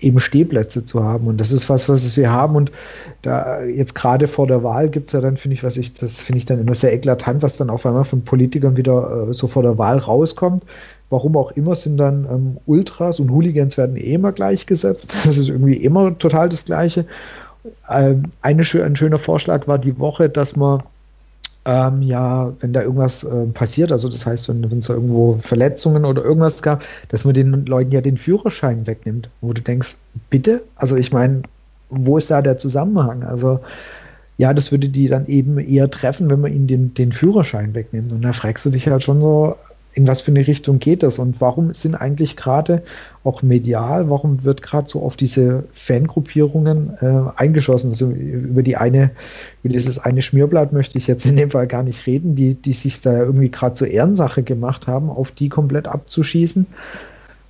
eben Stehplätze zu haben. Und das ist was, was wir haben. Und da jetzt gerade vor der Wahl gibt es ja dann, finde ich, was ich, das finde ich dann immer sehr eklatant, was dann auf einmal von Politikern wieder äh, so vor der Wahl rauskommt warum auch immer, sind dann ähm, Ultras und Hooligans werden eh immer gleichgesetzt. Das ist irgendwie immer total das Gleiche. Ähm, eine, ein schöner Vorschlag war die Woche, dass man ähm, ja, wenn da irgendwas äh, passiert, also das heißt, wenn es da irgendwo Verletzungen oder irgendwas gab, dass man den Leuten ja den Führerschein wegnimmt, wo du denkst, bitte? Also ich meine, wo ist da der Zusammenhang? Also ja, das würde die dann eben eher treffen, wenn man ihnen den, den Führerschein wegnimmt. Und da fragst du dich halt schon so, in was für eine Richtung geht das und warum sind eigentlich gerade auch medial, warum wird gerade so auf diese Fangruppierungen äh, eingeschossen? Also über die eine, über dieses eine Schmierblatt möchte ich jetzt in dem Fall gar nicht reden, die, die sich da irgendwie gerade zur Ehrensache gemacht haben, auf die komplett abzuschießen.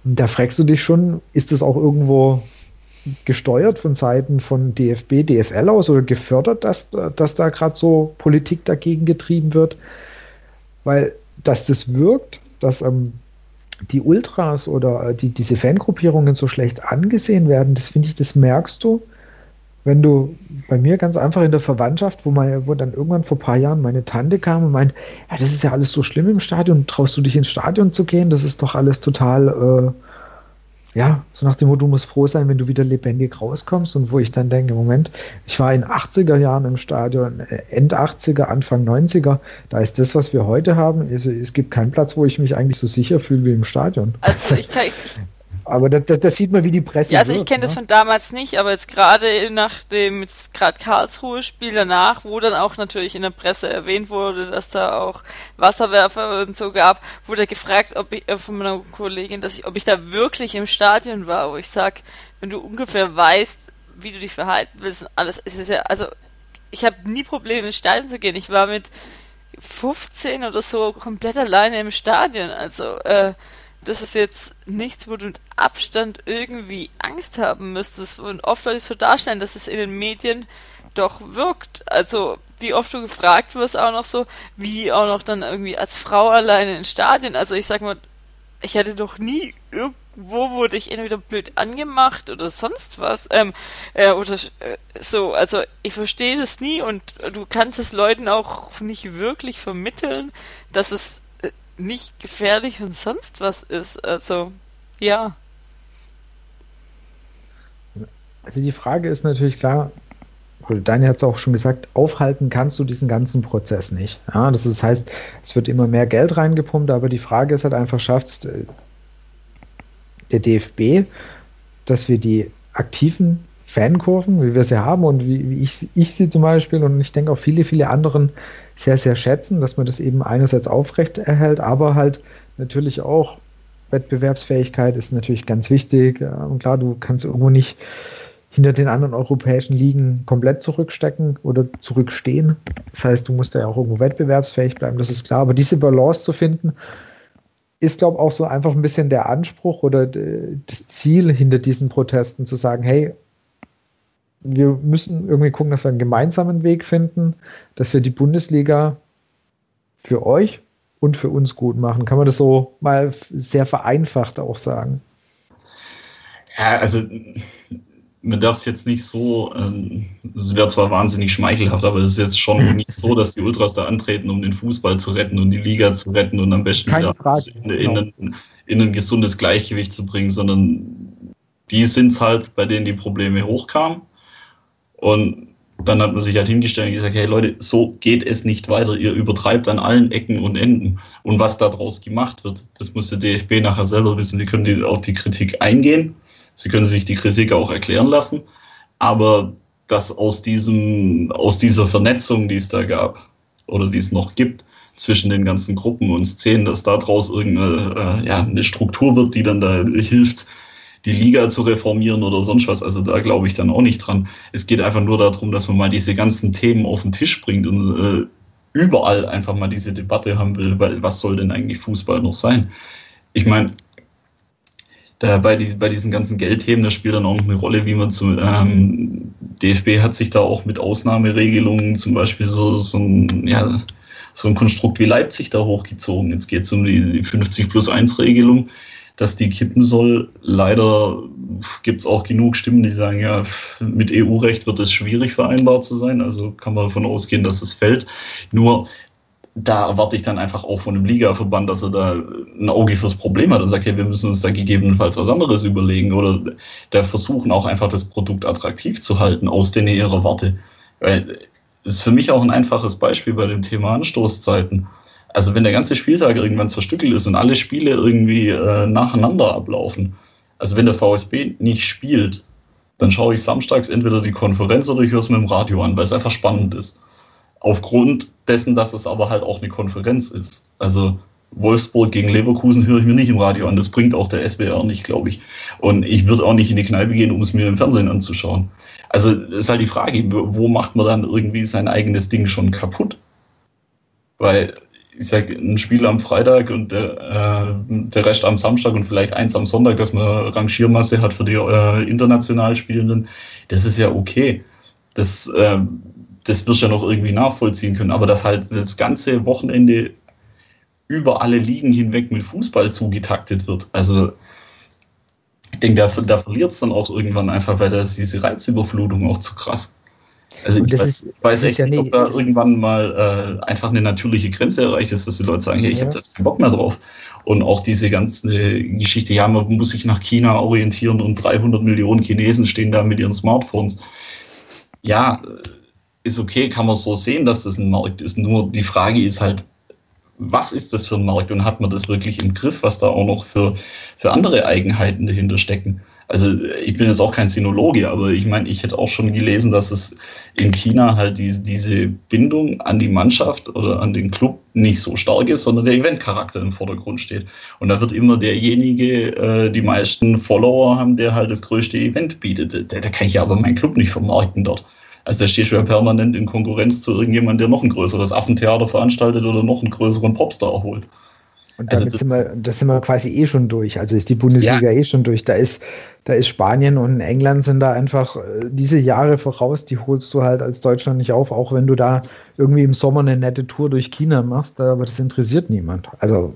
Da fragst du dich schon, ist das auch irgendwo gesteuert von Seiten von DFB, DFL aus oder gefördert, dass, dass da gerade so Politik dagegen getrieben wird? Weil dass das wirkt, dass ähm, die Ultras oder äh, die, diese Fangruppierungen so schlecht angesehen werden, das finde ich, das merkst du, wenn du bei mir ganz einfach in der Verwandtschaft, wo, mein, wo dann irgendwann vor ein paar Jahren meine Tante kam und meint, ja, das ist ja alles so schlimm im Stadion, traust du dich ins Stadion zu gehen, das ist doch alles total, ja, so nach dem Motto, du musst froh sein, wenn du wieder lebendig rauskommst. Und wo ich dann denke, Moment, ich war in 80er Jahren im Stadion, äh, End 80er, Anfang 90er, da ist das, was wir heute haben, also es gibt keinen Platz, wo ich mich eigentlich so sicher fühle wie im Stadion. Also ich kann, ich, aber das, das, das, sieht man, wie die Presse. Ja, also ich kenne ne? das von damals nicht, aber jetzt gerade nach dem jetzt gerade Karlsruhe-Spiel danach, wo dann auch natürlich in der Presse erwähnt wurde, dass da auch Wasserwerfer und so gab, wurde gefragt, ob ich äh, von meiner Kollegin, dass ich, ob ich da wirklich im Stadion war, wo ich sag, wenn du ungefähr weißt, wie du dich verhalten willst und alles, es ist ja, also ich habe nie Probleme ins Stadion zu gehen. Ich war mit 15 oder so komplett alleine im Stadion, also äh, das ist jetzt nichts, wo du mit Abstand irgendwie Angst haben müsstest. Und oft Leute so darstellen, dass es in den Medien doch wirkt. Also, wie oft du gefragt wirst, auch noch so, wie auch noch dann irgendwie als Frau alleine in Stadien. Also, ich sag mal, ich hätte doch nie irgendwo wurde ich entweder blöd angemacht oder sonst was. Ähm, äh, oder äh, so, also ich verstehe das nie und du kannst es Leuten auch nicht wirklich vermitteln, dass es nicht gefährlich und sonst was ist. Also, ja. Also die Frage ist natürlich klar, Daniel hat es auch schon gesagt, aufhalten kannst du diesen ganzen Prozess nicht. Ja, das ist, heißt, es wird immer mehr Geld reingepumpt, aber die Frage ist halt einfach, schaffst äh, der DFB, dass wir die aktiven Fankurven, wie wir sie haben und wie, wie ich, ich sie zum Beispiel und ich denke auch viele, viele anderen sehr, sehr schätzen, dass man das eben einerseits aufrecht erhält, aber halt natürlich auch Wettbewerbsfähigkeit ist natürlich ganz wichtig. Und klar, du kannst irgendwo nicht hinter den anderen europäischen Ligen komplett zurückstecken oder zurückstehen. Das heißt, du musst ja auch irgendwo wettbewerbsfähig bleiben, das ist klar. Aber diese Balance zu finden, ist, glaube ich, auch so einfach ein bisschen der Anspruch oder das Ziel hinter diesen Protesten, zu sagen, hey, wir müssen irgendwie gucken, dass wir einen gemeinsamen Weg finden, dass wir die Bundesliga für euch und für uns gut machen. Kann man das so mal sehr vereinfacht auch sagen? Ja, also man darf es jetzt nicht so, ähm, es wäre zwar wahnsinnig schmeichelhaft, aber es ist jetzt schon nicht so, dass die Ultras da antreten, um den Fußball zu retten und die Liga zu retten und am besten wieder in, in, in, in, ein gesundes Gleichgewicht zu bringen, sondern die sind es halt, bei denen die Probleme hochkamen. Und dann hat man sich halt hingestellt und gesagt, hey Leute, so geht es nicht weiter. Ihr übertreibt an allen Ecken und Enden. Und was daraus gemacht wird, das muss der DFB nachher selber wissen. Sie können auf die Kritik eingehen. Sie können sich die Kritik auch erklären lassen. Aber dass aus diesem, aus dieser Vernetzung, die es da gab, oder die es noch gibt, zwischen den ganzen Gruppen und Szenen, dass daraus irgendeine äh, ja, eine Struktur wird, die dann da hilft, die Liga zu reformieren oder sonst was. Also da glaube ich dann auch nicht dran. Es geht einfach nur darum, dass man mal diese ganzen Themen auf den Tisch bringt und äh, überall einfach mal diese Debatte haben will, weil was soll denn eigentlich Fußball noch sein? Ich meine, bei, die, bei diesen ganzen Geldthemen, das spielt dann auch eine Rolle, wie man zu ähm, DFB hat sich da auch mit Ausnahmeregelungen, zum Beispiel so, so ein, ja, so ein Konstrukt wie Leipzig da hochgezogen. Jetzt geht es um die 50 plus 1 Regelung dass die kippen soll. Leider gibt es auch genug Stimmen, die sagen, ja, mit EU-Recht wird es schwierig vereinbar zu sein. Also kann man davon ausgehen, dass es fällt. Nur da erwarte ich dann einfach auch von dem Ligaverband, dass er da ein Auge fürs Problem hat und sagt, hey, wir müssen uns da gegebenenfalls was anderes überlegen. Oder da versuchen auch einfach das Produkt attraktiv zu halten aus der Nähe ihrer Warte. Weil ist für mich auch ein einfaches Beispiel bei dem Thema Anstoßzeiten. Also wenn der ganze Spieltag irgendwann zerstückelt ist und alle Spiele irgendwie äh, nacheinander ablaufen, also wenn der VSB nicht spielt, dann schaue ich samstags entweder die Konferenz oder ich höre es mir im Radio an, weil es einfach spannend ist. Aufgrund dessen, dass es aber halt auch eine Konferenz ist. Also Wolfsburg gegen Leverkusen höre ich mir nicht im Radio an. Das bringt auch der SWR nicht, glaube ich. Und ich würde auch nicht in die Kneipe gehen, um es mir im Fernsehen anzuschauen. Also ist halt die Frage, wo macht man dann irgendwie sein eigenes Ding schon kaputt? Weil ich sag, ein Spiel am Freitag und der, äh, der Rest am Samstag und vielleicht eins am Sonntag, dass man Rangiermasse hat für die äh, international Spielenden, das ist ja okay. Das, äh, das wirst du ja noch irgendwie nachvollziehen können. Aber dass halt das ganze Wochenende über alle Ligen hinweg mit Fußball zugetaktet wird, also ich denke, da, da verliert es dann auch irgendwann einfach, weil da ist diese Reizüberflutung auch zu krass. Also ich weiß, ist, weiß echt ja nicht, ob da irgendwann mal äh, einfach eine natürliche Grenze erreicht ist, dass die Leute sagen, hey, ich ja. habe da jetzt keinen Bock mehr drauf. Und auch diese ganze Geschichte, ja, man muss sich nach China orientieren und 300 Millionen Chinesen stehen da mit ihren Smartphones. Ja, ist okay, kann man so sehen, dass das ein Markt ist. Nur die Frage ist halt, was ist das für ein Markt und hat man das wirklich im Griff, was da auch noch für, für andere Eigenheiten dahinter stecken? Also ich bin jetzt auch kein Sinologe, aber ich meine, ich hätte auch schon gelesen, dass es in China halt die, diese Bindung an die Mannschaft oder an den Club nicht so stark ist, sondern der Eventcharakter im Vordergrund steht. Und da wird immer derjenige äh, die meisten Follower haben, der halt das größte Event bietet. Da, da kann ich ja aber meinen Club nicht vermarkten dort. Also da stehst du ja permanent in Konkurrenz zu irgendjemandem, der noch ein größeres Affentheater veranstaltet oder noch einen größeren Popstar erholt. Und damit also sind wir, das sind wir quasi eh schon durch. Also ist die Bundesliga ja. eh schon durch. Da ist, da ist Spanien und England sind da einfach äh, diese Jahre voraus, die holst du halt als Deutschland nicht auf, auch wenn du da irgendwie im Sommer eine nette Tour durch China machst, aber das interessiert niemand. Also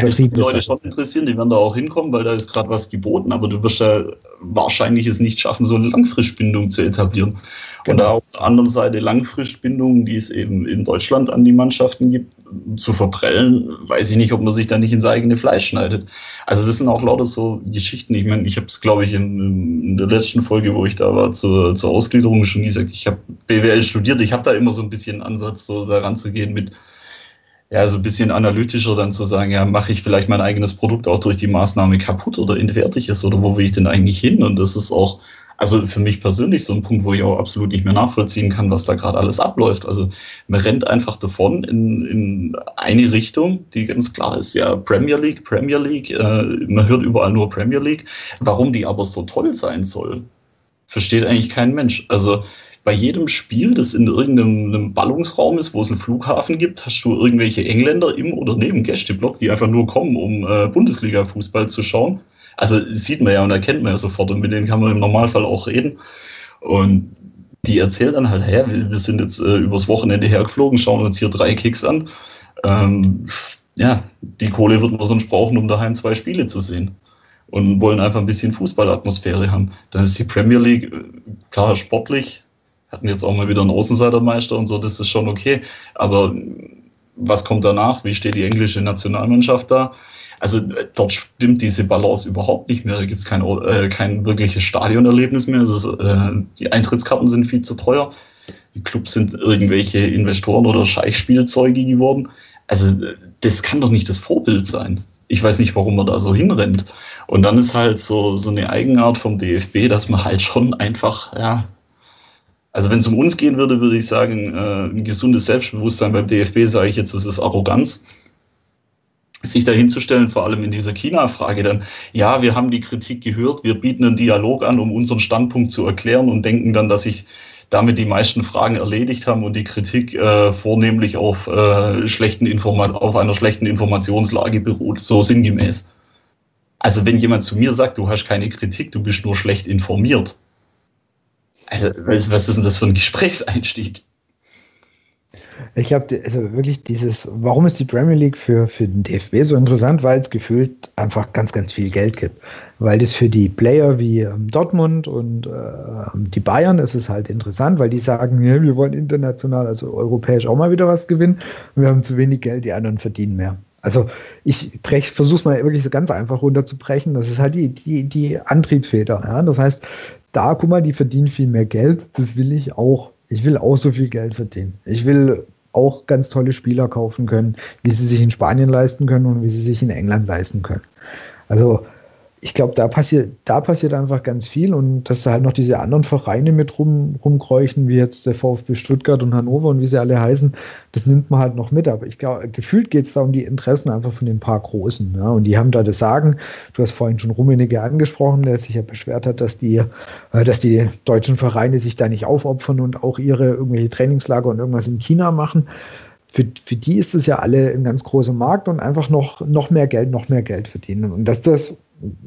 das die Leute schon interessieren, die werden da auch hinkommen, weil da ist gerade was geboten, aber du wirst ja wahrscheinlich es nicht schaffen, so eine Langfristbindung zu etablieren. Genau. Und auf der anderen Seite Langfristbindungen, die es eben in Deutschland an die Mannschaften gibt, zu verprellen, weiß ich nicht, ob man sich da nicht ins eigene Fleisch schneidet. Also das sind auch lauter so Geschichten. Ich meine, ich habe es, glaube ich, in, in, der letzten Folge, wo ich da war, zur, zur Ausgliederung schon gesagt, ich habe BWL studiert. Ich habe da immer so ein bisschen einen Ansatz, so daran zu gehen mit, ja, so ein bisschen analytischer dann zu sagen, ja, mache ich vielleicht mein eigenes Produkt auch durch die Maßnahme kaputt oder entwertig ist oder wo will ich denn eigentlich hin? Und das ist auch also für mich persönlich so ein Punkt, wo ich auch absolut nicht mehr nachvollziehen kann, was da gerade alles abläuft. Also man rennt einfach davon in, in eine Richtung, die ganz klar ist, ja Premier League, Premier League, äh, man hört überall nur Premier League. Warum die aber so toll sein soll, versteht eigentlich kein Mensch. Also bei jedem Spiel, das in irgendeinem Ballungsraum ist, wo es einen Flughafen gibt, hast du irgendwelche Engländer im oder neben Gästeblock, die einfach nur kommen, um äh, Bundesliga-Fußball zu schauen. Also sieht man ja und erkennt man ja sofort und mit denen kann man im Normalfall auch reden. Und die erzählen dann halt, hä, wir sind jetzt äh, übers Wochenende hergeflogen, schauen uns hier drei Kicks an. Ähm, ja, die Kohle wird man sonst brauchen, um daheim zwei Spiele zu sehen. Und wollen einfach ein bisschen Fußballatmosphäre haben. Dann ist die Premier League, äh, klar, sportlich, hatten jetzt auch mal wieder einen Außenseitermeister und so, das ist schon okay. Aber was kommt danach? Wie steht die englische Nationalmannschaft da? Also äh, dort stimmt diese Balance überhaupt nicht mehr. Da gibt es kein, äh, kein wirkliches Stadionerlebnis mehr. Also, äh, die Eintrittskarten sind viel zu teuer. Die Clubs sind irgendwelche Investoren oder Scheichspielzeuge geworden. Also äh, das kann doch nicht das Vorbild sein. Ich weiß nicht, warum man da so hinrennt. Und dann ist halt so, so eine Eigenart vom DFB, dass man halt schon einfach, ja, also wenn es um uns gehen würde, würde ich sagen, äh, ein gesundes Selbstbewusstsein beim DFB, sage ich jetzt, das ist Arroganz sich dahinzustellen, vor allem in dieser China-Frage dann, ja, wir haben die Kritik gehört, wir bieten einen Dialog an, um unseren Standpunkt zu erklären und denken dann, dass sich damit die meisten Fragen erledigt haben und die Kritik äh, vornehmlich auf, äh, schlechten Informa auf einer schlechten Informationslage beruht, so sinngemäß. Also wenn jemand zu mir sagt, du hast keine Kritik, du bist nur schlecht informiert. Also was ist denn das für ein Gesprächseinstieg? Ich glaube, also wirklich dieses, warum ist die Premier League für, für den DFB so interessant? Weil es gefühlt einfach ganz, ganz viel Geld gibt. Weil das für die Player wie ähm, Dortmund und äh, die Bayern ist es halt interessant, weil die sagen, ja, wir wollen international, also europäisch auch mal wieder was gewinnen. Wir haben zu wenig Geld, die anderen verdienen mehr. Also ich versuche es mal wirklich so ganz einfach runterzubrechen. Das ist halt die, die, die Antriebsfeder. Ja? Das heißt, da, guck mal, die verdienen viel mehr Geld, das will ich auch. Ich will auch so viel Geld verdienen. Ich will auch ganz tolle Spieler kaufen können, wie sie sich in Spanien leisten können und wie sie sich in England leisten können. Also ich glaube, da passiert, da passiert einfach ganz viel und dass da halt noch diese anderen Vereine mit rum, rumkräuchen, wie jetzt der VfB Stuttgart und Hannover und wie sie alle heißen, das nimmt man halt noch mit. Aber ich glaube, gefühlt geht es da um die Interessen einfach von den paar Großen. Ja? Und die haben da das Sagen. Du hast vorhin schon Rummenigge angesprochen, der sich ja beschwert hat, dass die, äh, dass die deutschen Vereine sich da nicht aufopfern und auch ihre irgendwelche Trainingslager und irgendwas in China machen für, für die ist es ja alle ein ganz großer Markt und einfach noch, noch mehr Geld, noch mehr Geld verdienen. Und dass das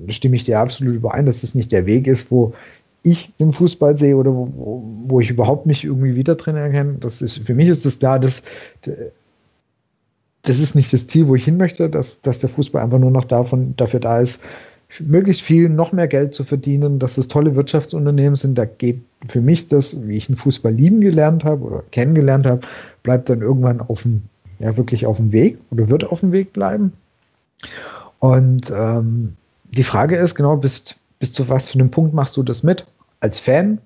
stimme ich dir absolut überein, dass das nicht der Weg ist, wo ich den Fußball sehe oder wo, wo ich überhaupt mich irgendwie wieder drin erkenne. Das ist, für mich ist das klar, dass das ist nicht das Ziel, wo ich hin möchte, dass, dass der Fußball einfach nur noch davon, dafür da ist, möglichst viel, noch mehr Geld zu verdienen, dass das tolle Wirtschaftsunternehmen sind. Da geht für mich das, wie ich den Fußball lieben gelernt habe oder kennengelernt habe, bleibt dann irgendwann auf dem, ja, wirklich auf dem Weg oder wird auf dem Weg bleiben. Und ähm, die Frage ist genau, bis, bis zu was für einem Punkt machst du das mit? Als Fan,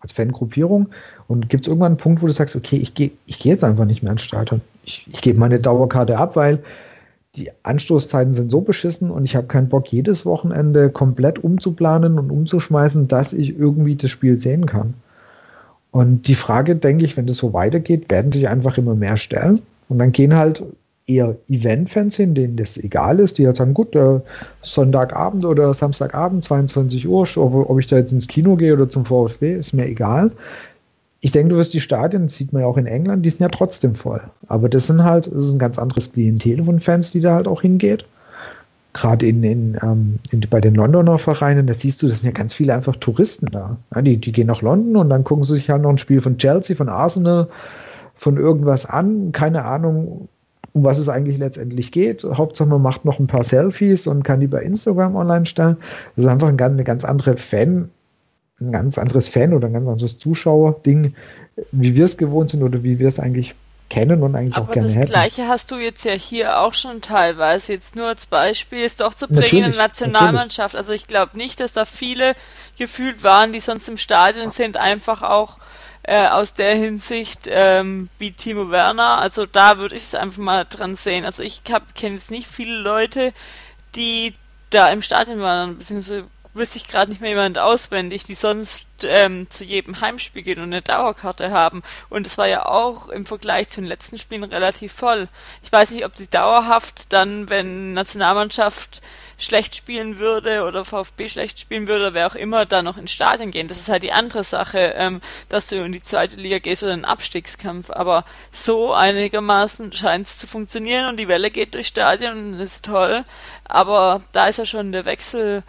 als Fangruppierung? Und gibt es irgendwann einen Punkt, wo du sagst, okay, ich gehe ich geh jetzt einfach nicht mehr ins Stadion. Ich, ich gebe meine Dauerkarte ab, weil die Anstoßzeiten sind so beschissen und ich habe keinen Bock, jedes Wochenende komplett umzuplanen und umzuschmeißen, dass ich irgendwie das Spiel sehen kann. Und die Frage, denke ich, wenn das so weitergeht, werden sich einfach immer mehr stellen. Und dann gehen halt eher Event-Fans hin, denen das egal ist, die halt sagen, gut, äh, Sonntagabend oder Samstagabend, 22 Uhr, ob, ob ich da jetzt ins Kino gehe oder zum VfB, ist mir egal. Ich denke, du wirst die Stadien, das sieht man ja auch in England, die sind ja trotzdem voll. Aber das sind halt, das ist ein ganz anderes Klientel von Fans, die da halt auch hingeht. Gerade in, in, ähm, in, bei den Londoner Vereinen, da siehst du, das sind ja ganz viele einfach Touristen da. Ja, die, die gehen nach London und dann gucken sie sich halt noch ein Spiel von Chelsea, von Arsenal, von irgendwas an. Keine Ahnung, um was es eigentlich letztendlich geht. Hauptsache man macht noch ein paar Selfies und kann die bei Instagram online stellen. Das ist einfach ein, eine ganz andere Fan, ein ganz anderes Fan oder ein ganz anderes Zuschauerding, wie wir es gewohnt sind oder wie wir es eigentlich kennen und eigentlich Aber auch gerne hätten. Aber das Gleiche hast du jetzt ja hier auch schon teilweise. Jetzt nur als Beispiel ist doch zu bringen natürlich, in der Nationalmannschaft. Natürlich. Also ich glaube nicht, dass da viele gefühlt waren, die sonst im Stadion sind, einfach auch äh, aus der Hinsicht ähm, wie Timo Werner. Also da würde ich es einfach mal dran sehen. Also ich kenne jetzt nicht viele Leute, die da im Stadion waren, beziehungsweise wüsste ich gerade nicht mehr jemand auswendig, die sonst ähm, zu jedem Heimspiel gehen und eine Dauerkarte haben. Und es war ja auch im Vergleich zu den letzten Spielen relativ voll. Ich weiß nicht, ob die dauerhaft dann, wenn Nationalmannschaft schlecht spielen würde oder VfB schlecht spielen würde oder wer auch immer, da noch ins Stadion gehen. Das ist halt die andere Sache, ähm, dass du in die zweite Liga gehst oder in einen Abstiegskampf. Aber so einigermaßen scheint es zu funktionieren und die Welle geht durchs Stadion und ist toll. Aber da ist ja schon der Wechsel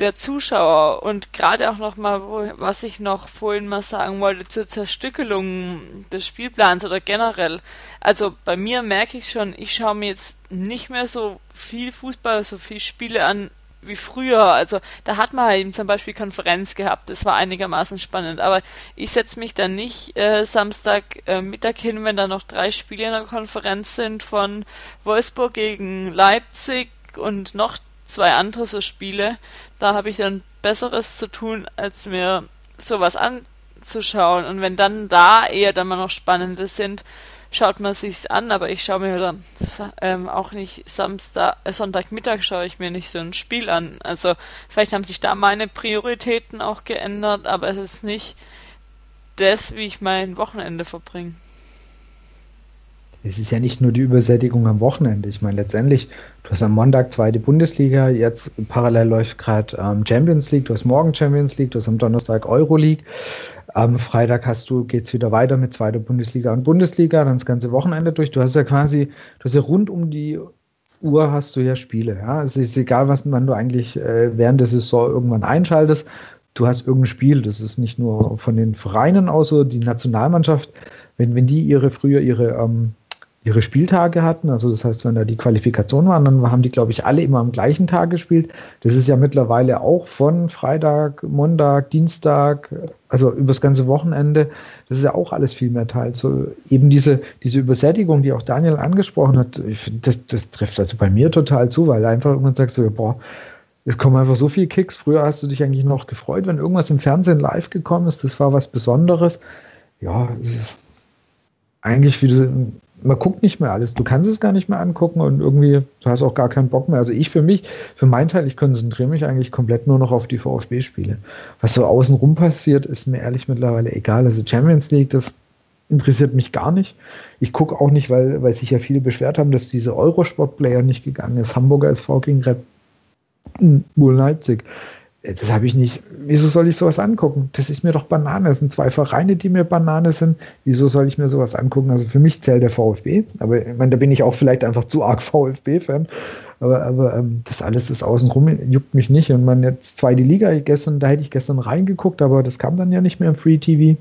der Zuschauer und gerade auch noch mal, was ich noch vorhin mal sagen wollte zur Zerstückelung des Spielplans oder generell. Also bei mir merke ich schon, ich schaue mir jetzt nicht mehr so viel Fußball, so viel Spiele an wie früher. Also da hat man halt eben zum Beispiel Konferenz gehabt, das war einigermaßen spannend. Aber ich setze mich dann nicht äh, Samstag äh, Mittag hin, wenn da noch drei Spiele in der Konferenz sind von Wolfsburg gegen Leipzig und noch zwei andere so Spiele, da habe ich dann Besseres zu tun, als mir sowas anzuschauen. Und wenn dann da eher dann mal noch Spannende sind, schaut man sich's an, aber ich schaue mir dann ähm, auch nicht Samstag, äh, Sonntagmittag schaue ich mir nicht so ein Spiel an. Also vielleicht haben sich da meine Prioritäten auch geändert, aber es ist nicht das, wie ich mein Wochenende verbringe es ist ja nicht nur die Übersättigung am Wochenende. Ich meine, letztendlich, du hast am Montag zweite Bundesliga, jetzt parallel läuft gerade ähm, Champions League, du hast morgen Champions League, du hast am Donnerstag Euroleague. Am Freitag hast du, geht's wieder weiter mit zweiter Bundesliga und Bundesliga, dann das ganze Wochenende durch. Du hast ja quasi, du hast ja rund um die Uhr hast du ja Spiele. Ja? Es ist egal, was wann du eigentlich äh, während der Saison irgendwann einschaltest. Du hast irgendein Spiel. Das ist nicht nur von den Vereinen aus, so die Nationalmannschaft, wenn, wenn die ihre früher ihre ähm, ihre Spieltage hatten. Also das heißt, wenn da die Qualifikation waren, dann haben die, glaube ich, alle immer am gleichen Tag gespielt. Das ist ja mittlerweile auch von Freitag, Montag, Dienstag, also übers ganze Wochenende. Das ist ja auch alles viel mehr Teil. So eben diese, diese Übersättigung, die auch Daniel angesprochen hat, ich das, das trifft also bei mir total zu, weil einfach irgendwann sagst du, boah, es kommen einfach so viele Kicks. Früher hast du dich eigentlich noch gefreut, wenn irgendwas im Fernsehen live gekommen ist. Das war was Besonderes. Ja, eigentlich wie du man guckt nicht mehr alles. Du kannst es gar nicht mehr angucken und irgendwie, du hast auch gar keinen Bock mehr. Also ich für mich, für meinen Teil, ich konzentriere mich eigentlich komplett nur noch auf die VfB-Spiele. Was so außenrum passiert, ist mir ehrlich mittlerweile egal. Also Champions League, das interessiert mich gar nicht. Ich gucke auch nicht, weil, weil sich ja viele beschwert haben, dass diese Eurosport-Player nicht gegangen ist. Hamburger SV gegen Red Bull Leipzig das habe ich nicht. Wieso soll ich sowas angucken? Das ist mir doch Banane. Das sind zwei Vereine, die mir Banane sind. Wieso soll ich mir sowas angucken? Also für mich zählt der VfB. Aber ich meine, da bin ich auch vielleicht einfach zu arg VfB-Fan. Aber, aber ähm, das alles ist außenrum, juckt mich nicht. Und man jetzt zweite Liga gestern, da hätte ich gestern reingeguckt, aber das kam dann ja nicht mehr im Free TV.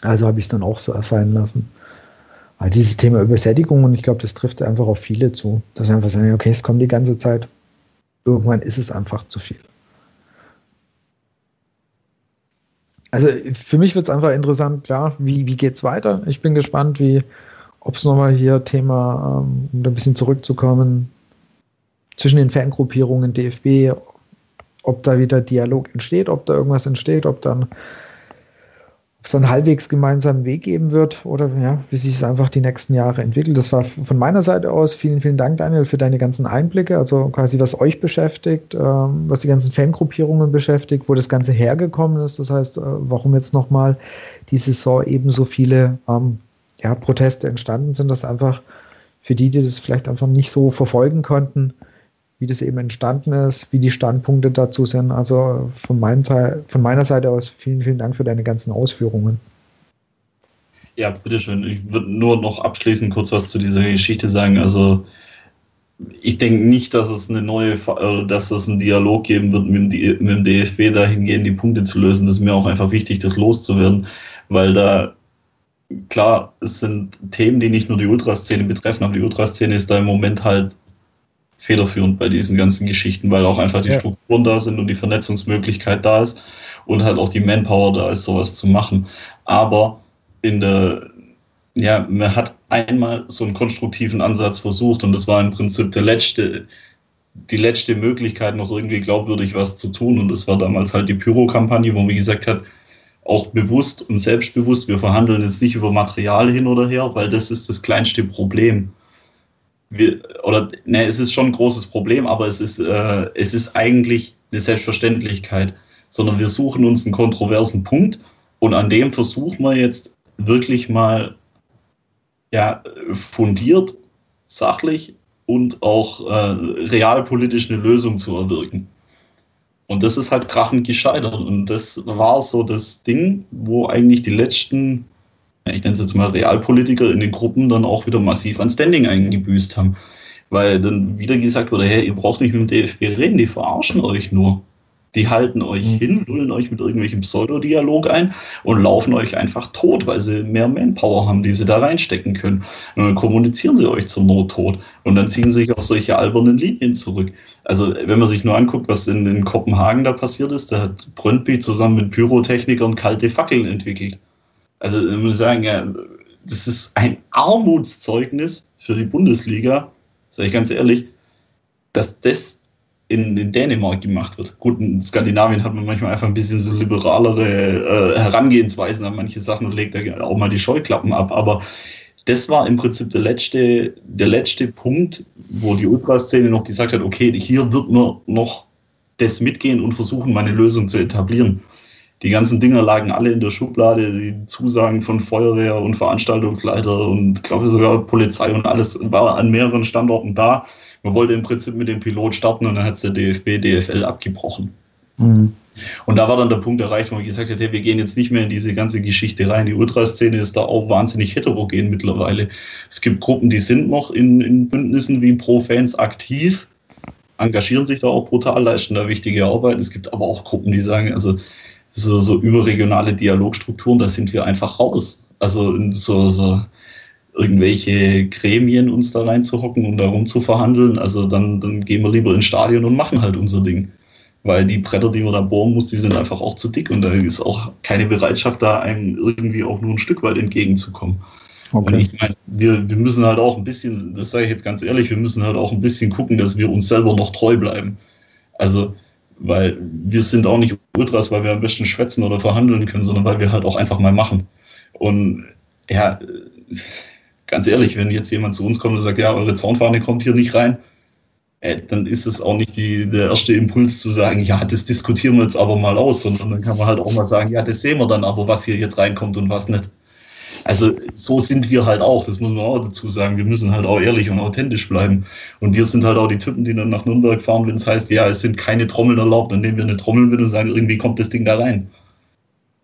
Also habe ich es dann auch so erscheinen lassen. Weil dieses Thema Übersättigung, und ich glaube, das trifft einfach auf viele zu, dass einfach sagen, okay, es kommt die ganze Zeit. Irgendwann ist es einfach zu viel. Also für mich wird es einfach interessant, klar, wie, wie geht es weiter? Ich bin gespannt, wie, ob es nochmal hier Thema, ähm, um da ein bisschen zurückzukommen, zwischen den Fangruppierungen DFB, ob da wieder Dialog entsteht, ob da irgendwas entsteht, ob dann es einen halbwegs gemeinsamen Weg geben wird oder ja, wie sich es einfach die nächsten Jahre entwickelt. Das war von meiner Seite aus. Vielen, vielen Dank, Daniel, für deine ganzen Einblicke. Also quasi, was euch beschäftigt, ähm, was die ganzen Fangruppierungen beschäftigt, wo das Ganze hergekommen ist. Das heißt, äh, warum jetzt nochmal die Saison eben so viele ähm, ja, Proteste entstanden sind, dass einfach für die, die das vielleicht einfach nicht so verfolgen konnten, wie das eben entstanden ist, wie die Standpunkte dazu sind. Also von, meinem Teil, von meiner Seite aus vielen, vielen Dank für deine ganzen Ausführungen. Ja, bitteschön. Ich würde nur noch abschließend kurz was zu dieser Geschichte sagen. Also ich denke nicht, dass es eine neue, äh, dass es einen Dialog geben wird mit dem, DFB dahingehend die Punkte zu lösen. Das ist mir auch einfach wichtig, das loszuwerden, weil da klar, es sind Themen, die nicht nur die Ultraszene betreffen, aber die Ultraszene ist da im Moment halt federführend bei diesen ganzen Geschichten, weil auch einfach die ja. Strukturen da sind und die Vernetzungsmöglichkeit da ist und halt auch die Manpower da ist, sowas zu machen. Aber in der, ja, man hat einmal so einen konstruktiven Ansatz versucht und das war im Prinzip der letzte, die letzte Möglichkeit, noch irgendwie glaubwürdig was zu tun. Und das war damals halt die Pyro-Kampagne, wo man gesagt hat, auch bewusst und selbstbewusst, wir verhandeln jetzt nicht über Material hin oder her, weil das ist das kleinste Problem wir, oder ne, es ist schon ein großes Problem, aber es ist, äh, es ist eigentlich eine Selbstverständlichkeit, sondern wir suchen uns einen kontroversen Punkt und an dem versuchen wir jetzt wirklich mal ja, fundiert, sachlich und auch äh, realpolitisch eine Lösung zu erwirken. Und das ist halt krachend gescheitert. Und das war so das Ding, wo eigentlich die letzten ich nenne es jetzt mal Realpolitiker in den Gruppen dann auch wieder massiv an Standing eingebüßt haben. Weil dann wieder gesagt wurde, hey, ihr braucht nicht mit dem DFB reden, die verarschen euch nur. Die halten euch mhm. hin, lullen euch mit irgendwelchem Pseudodialog ein und laufen euch einfach tot, weil sie mehr Manpower haben, die sie da reinstecken können. Und dann kommunizieren sie euch zur Not tot. Und dann ziehen sie sich auf solche albernen Linien zurück. Also, wenn man sich nur anguckt, was in, in Kopenhagen da passiert ist, da hat Brøndby zusammen mit Pyrotechnikern kalte Fackeln entwickelt. Also ich muss sagen, ja, das ist ein Armutszeugnis für die Bundesliga, sage ich ganz ehrlich, dass das in, in, Dänemark gemacht wird. Gut, in Skandinavien hat man manchmal einfach ein bisschen so liberalere äh, Herangehensweisen an manche Sachen und legt da auch mal die Scheuklappen ab. Aber das war im Prinzip der letzte, der letzte Punkt, wo die Ultraszene noch gesagt hat, okay, hier wird man noch das mitgehen und versuchen, meine Lösung zu etablieren die ganzen Dinger lagen alle in der Schublade, die Zusagen von Feuerwehr und Veranstaltungsleiter und glaube sogar Polizei und alles war an mehreren Standorten da. Man wollte im Prinzip mit dem Pilot starten und dann hat es der DFB, DFL abgebrochen. Mhm. Und da war dann der Punkt erreicht, wo man gesagt hat, hey, wir gehen jetzt nicht mehr in diese ganze Geschichte rein. Die Ultraszene ist da auch wahnsinnig heterogen mittlerweile. Es gibt Gruppen, die sind noch in, in Bündnissen wie Pro-Fans aktiv, engagieren sich da auch brutal, leisten da wichtige Arbeit. Es gibt aber auch Gruppen, die sagen, also so, so überregionale Dialogstrukturen, da sind wir einfach raus. Also so, so irgendwelche Gremien uns da reinzuhocken und darum zu verhandeln, also dann, dann gehen wir lieber ins Stadion und machen halt unser Ding. Weil die Bretter, die man da bohren muss, die sind einfach auch zu dick und da ist auch keine Bereitschaft da, einem irgendwie auch nur ein Stück weit entgegenzukommen. Okay. Und ich meine, wir, wir müssen halt auch ein bisschen, das sage ich jetzt ganz ehrlich, wir müssen halt auch ein bisschen gucken, dass wir uns selber noch treu bleiben. Also weil wir sind auch nicht Ultras, weil wir am besten schwätzen oder verhandeln können, sondern weil wir halt auch einfach mal machen. Und ja, ganz ehrlich, wenn jetzt jemand zu uns kommt und sagt, ja, eure Zaunfahne kommt hier nicht rein, äh, dann ist es auch nicht die, der erste Impuls zu sagen, ja, das diskutieren wir jetzt aber mal aus, sondern dann kann man halt auch mal sagen, ja, das sehen wir dann aber, was hier jetzt reinkommt und was nicht. Also so sind wir halt auch, das muss man auch dazu sagen. Wir müssen halt auch ehrlich und authentisch bleiben. Und wir sind halt auch die Typen, die dann nach Nürnberg fahren, wenn es heißt, ja, es sind keine Trommeln erlaubt, dann nehmen wir eine Trommel mit und sagen, irgendwie kommt das Ding da rein.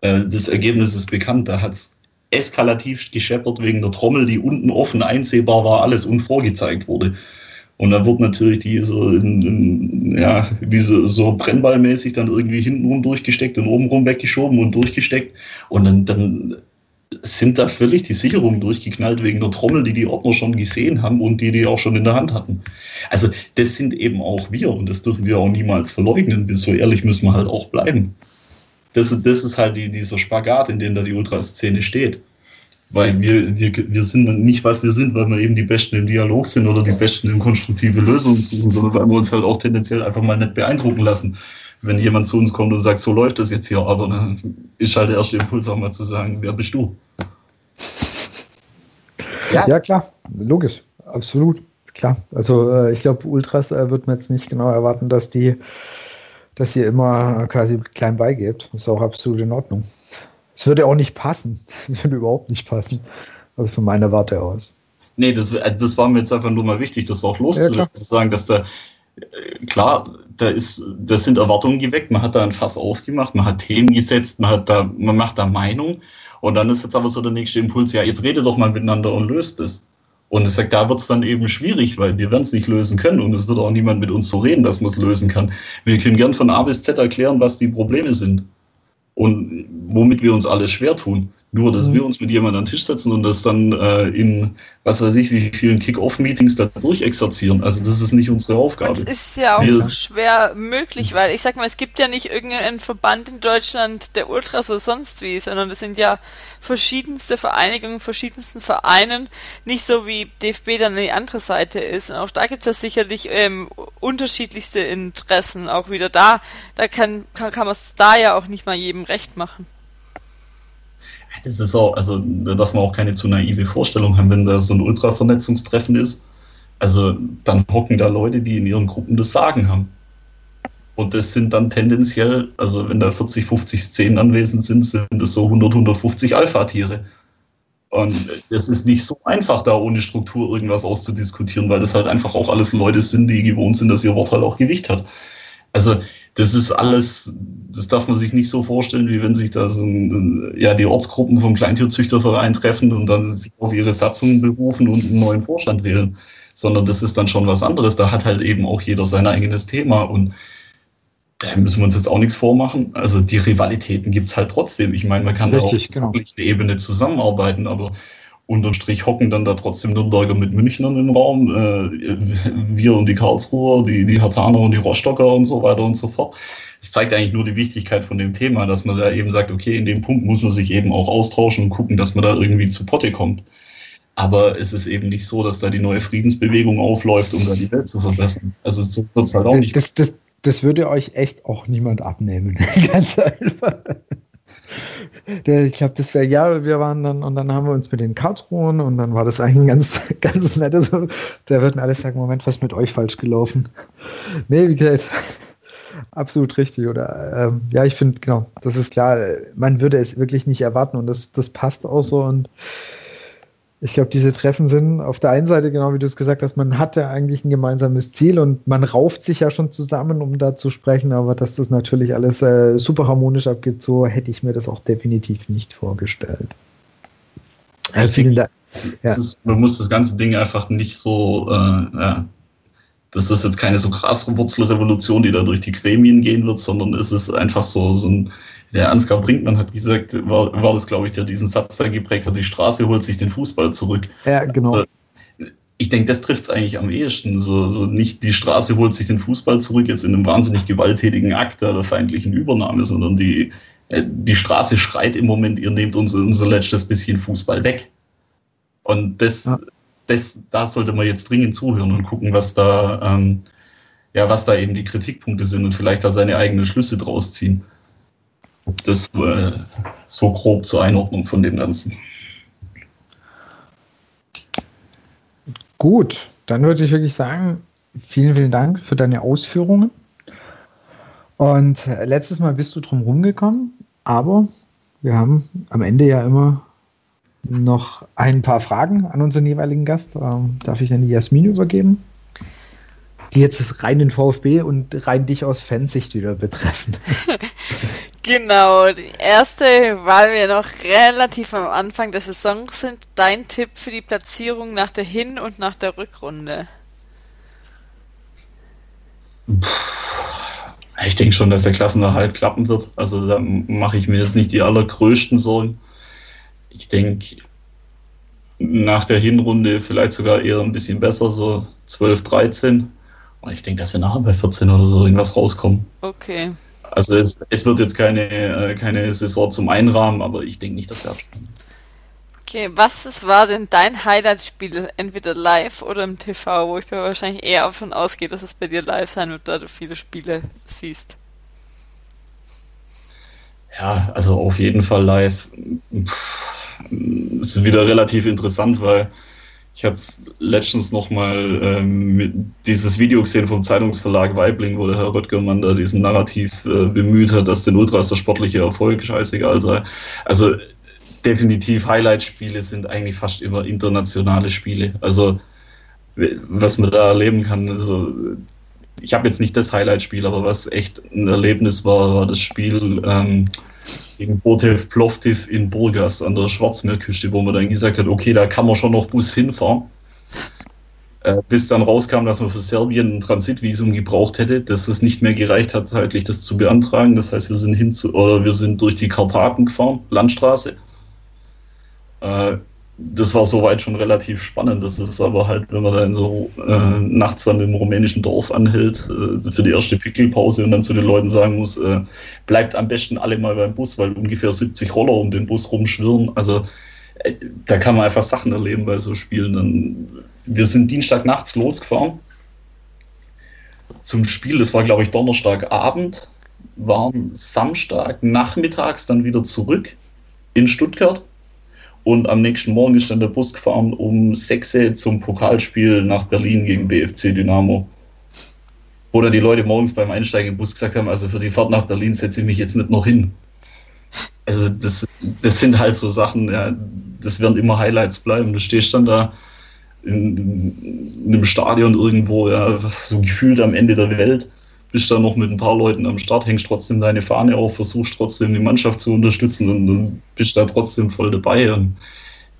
Äh, das Ergebnis ist bekannt, da hat es eskalativ gescheppert wegen der Trommel, die unten offen einsehbar war, alles und vorgezeigt wurde. Und dann wird natürlich die so, in, in, ja, wie so, so brennballmäßig dann irgendwie hintenrum durchgesteckt und obenrum weggeschoben und durchgesteckt. Und dann, dann sind da völlig die Sicherungen durchgeknallt wegen der Trommel, die die Ordner schon gesehen haben und die die auch schon in der Hand hatten. Also das sind eben auch wir und das dürfen wir auch niemals verleugnen. So ehrlich müssen wir halt auch bleiben. Das, das ist halt die, dieser Spagat, in dem da die Ultraszene steht. weil wir, wir, wir sind nicht, was wir sind, weil wir eben die Besten im Dialog sind oder die Besten in konstruktive Lösungen suchen, sondern weil wir uns halt auch tendenziell einfach mal nicht beeindrucken lassen. Wenn jemand zu uns kommt und sagt, so läuft das jetzt hier, aber dann ist halt der erste Impuls auch mal zu sagen, wer bist du? Ja, ja klar, logisch, absolut, klar. Also äh, ich glaube, Ultras äh, wird man jetzt nicht genau erwarten, dass die, dass ihr immer quasi klein beigebt. Das ist auch absolut in Ordnung. Es würde auch nicht passen. Es würde überhaupt nicht passen. Also von meiner Warte aus. Nee, das, äh, das war mir jetzt einfach nur mal wichtig, das auch loszulassen, ja, zu sagen, dass da, klar, da ist, das sind Erwartungen geweckt, man hat da ein Fass aufgemacht, man hat Themen gesetzt, man hat da, man macht da Meinung und dann ist jetzt aber so der nächste Impuls, ja, jetzt rede doch mal miteinander und löst es. Und ich sage, da wird es dann eben schwierig, weil wir werden es nicht lösen können und es wird auch niemand mit uns so reden, dass man es lösen kann. Wir können gern von A bis Z erklären, was die Probleme sind und womit wir uns alle schwer tun. Nur, dass mhm. wir uns mit jemandem an den Tisch setzen und das dann äh, in, was weiß ich, wie vielen Kick-Off-Meetings da durchexerzieren. Also das ist nicht unsere Aufgabe. Das ist ja auch wir, schwer möglich, weil ich sag mal, es gibt ja nicht irgendeinen Verband in Deutschland, der Ultras oder sonst wie, sondern es sind ja verschiedenste Vereinigungen, verschiedensten Vereinen, nicht so wie DFB dann die andere Seite ist. Und auch da gibt es ja sicherlich ähm, unterschiedlichste Interessen. Auch wieder da, da kann, kann, kann man es da ja auch nicht mal jedem recht machen das ist auch, also da darf man auch keine zu naive Vorstellung haben, wenn da so ein Ultravernetzungstreffen ist. Also dann hocken da Leute, die in ihren Gruppen das Sagen haben. Und das sind dann tendenziell, also wenn da 40, 50 Szenen anwesend sind, sind das so 100, 150 Alpha-Tiere. Und es ist nicht so einfach, da ohne Struktur irgendwas auszudiskutieren, weil das halt einfach auch alles Leute sind, die gewohnt sind, dass ihr Wort halt auch Gewicht hat. Also das ist alles, das darf man sich nicht so vorstellen, wie wenn sich da so ein, ja, die Ortsgruppen vom Kleintierzüchterverein treffen und dann sich auf ihre Satzungen berufen und einen neuen Vorstand wählen. Sondern das ist dann schon was anderes. Da hat halt eben auch jeder sein eigenes Thema und da müssen wir uns jetzt auch nichts vormachen. Also die Rivalitäten gibt es halt trotzdem. Ich meine, man kann Richtig, auf genau. der Ebene zusammenarbeiten, aber unterm Strich hocken dann da trotzdem Nürnberger mit Münchnern im Raum, äh, wir und die Karlsruher, die, die Hartaner und die Rostocker und so weiter und so fort. Es zeigt eigentlich nur die Wichtigkeit von dem Thema, dass man da eben sagt, okay, in dem Punkt muss man sich eben auch austauschen und gucken, dass man da irgendwie zu Potte kommt. Aber es ist eben nicht so, dass da die neue Friedensbewegung aufläuft, um da die Welt zu verbessern. Also so wird es halt auch nicht. Das, das, das würde euch echt auch niemand abnehmen. Ganz einfach der, ich glaube, das wäre ja, wir waren dann und dann haben wir uns mit den Karlsruhen und dann war das eigentlich ein ganz, ganz nettes. Da würden alle sagen, Moment, was ist mit euch falsch gelaufen? Nee, wie gesagt, absolut richtig. Oder ähm, ja, ich finde, genau, das ist klar, man würde es wirklich nicht erwarten und das, das passt auch so und ich glaube, diese Treffen sind auf der einen Seite, genau wie du es gesagt hast, man hatte eigentlich ein gemeinsames Ziel und man rauft sich ja schon zusammen, um da zu sprechen, aber dass das natürlich alles äh, super harmonisch abgeht, so hätte ich mir das auch definitiv nicht vorgestellt. Äh, vielen Dank. Ja. Ist, man muss das ganze Ding einfach nicht so, äh, ja, das ist jetzt keine so krasse Wurzelrevolution, die da durch die Gremien gehen wird, sondern es ist einfach so, so ein der Ansgar Brinkmann hat gesagt, war, war das, glaube ich, der diesen Satz da geprägt hat, die Straße holt sich den Fußball zurück. Ja, genau. Also, ich denke, das trifft es eigentlich am ehesten. So, so nicht die Straße holt sich den Fußball zurück, jetzt in einem wahnsinnig gewalttätigen Akt der feindlichen Übernahme, sondern die, äh, die Straße schreit im Moment, ihr nehmt unser, unser letztes bisschen Fußball weg. Und das, ja. das, da sollte man jetzt dringend zuhören und gucken, was da, ähm, ja, was da eben die Kritikpunkte sind und vielleicht da seine eigenen Schlüsse draus ziehen. Das äh, so grob zur Einordnung von dem Ganzen. Gut, dann würde ich wirklich sagen, vielen, vielen Dank für deine Ausführungen. Und äh, letztes Mal bist du drum rumgekommen, aber wir haben am Ende ja immer noch ein paar Fragen an unseren jeweiligen Gast. Ähm, darf ich an die Jasmin übergeben? Die jetzt rein den VfB und rein dich aus Fansicht wieder betreffen. Genau, die erste, weil wir noch relativ am Anfang der Saison sind, dein Tipp für die Platzierung nach der Hin- und nach der Rückrunde? Ich denke schon, dass der Klassenerhalt klappen wird. Also da mache ich mir jetzt nicht die allergrößten Sorgen. Ich denke, nach der Hinrunde vielleicht sogar eher ein bisschen besser, so 12, 13. Und ich denke, dass wir nachher bei 14 oder so irgendwas rauskommen. Okay. Also es, es, wird jetzt keine, äh, keine Saison zum Einrahmen, aber ich denke nicht, dass wir absteigen. Okay, was ist, war denn dein Highlight-Spiel? Entweder live oder im TV, wo ich mir wahrscheinlich eher davon ausgehe, dass es bei dir live sein wird, da du viele Spiele siehst. Ja, also auf jeden Fall live. Puh, ist wieder relativ interessant, weil ich hatte letztens noch mal ähm, dieses Video gesehen vom Zeitungsverlag Weibling, wo der Herr Röttgermann da diesen Narrativ äh, bemüht hat, dass den Ultras der sportliche Erfolg scheißegal sei. Also definitiv Highlight-Spiele sind eigentlich fast immer internationale Spiele. Also was man da erleben kann, also ich habe jetzt nicht das Highlight-Spiel, aber was echt ein Erlebnis war, war das Spiel ähm, gegen Botev Plovdiv in Burgas an der Schwarzmeerküste, wo man dann gesagt hat, okay, da kann man schon noch Bus hinfahren. Äh, bis dann rauskam, dass man für Serbien ein Transitvisum gebraucht hätte, dass es nicht mehr gereicht hat, zeitlich das zu beantragen. Das heißt, wir sind hin zu, oder wir sind durch die Karpaten gefahren, Landstraße. Äh, das war soweit schon relativ spannend. Das ist aber halt, wenn man dann so äh, nachts an dem rumänischen Dorf anhält äh, für die erste Pickelpause und dann zu den Leuten sagen muss, äh, bleibt am besten alle mal beim Bus, weil ungefähr 70 Roller um den Bus rumschwirren. Also äh, da kann man einfach Sachen erleben bei so Spielen. Dann, wir sind Dienstag nachts losgefahren zum Spiel. Das war, glaube ich, Donnerstagabend. Waren Samstag nachmittags dann wieder zurück in Stuttgart und am nächsten Morgen ist dann der Bus gefahren um 6 Uhr zum Pokalspiel nach Berlin gegen BFC Dynamo. Wo dann die Leute morgens beim Einsteigen im Bus gesagt haben, also für die Fahrt nach Berlin setze ich mich jetzt nicht noch hin. Also das, das sind halt so Sachen, ja, das werden immer Highlights bleiben. Du stehst dann da in, in einem Stadion irgendwo, ja, so gefühlt am Ende der Welt bist da noch mit ein paar Leuten am Start, hängst trotzdem deine Fahne auf, versuchst trotzdem die Mannschaft zu unterstützen und, und bist da trotzdem voll dabei. Und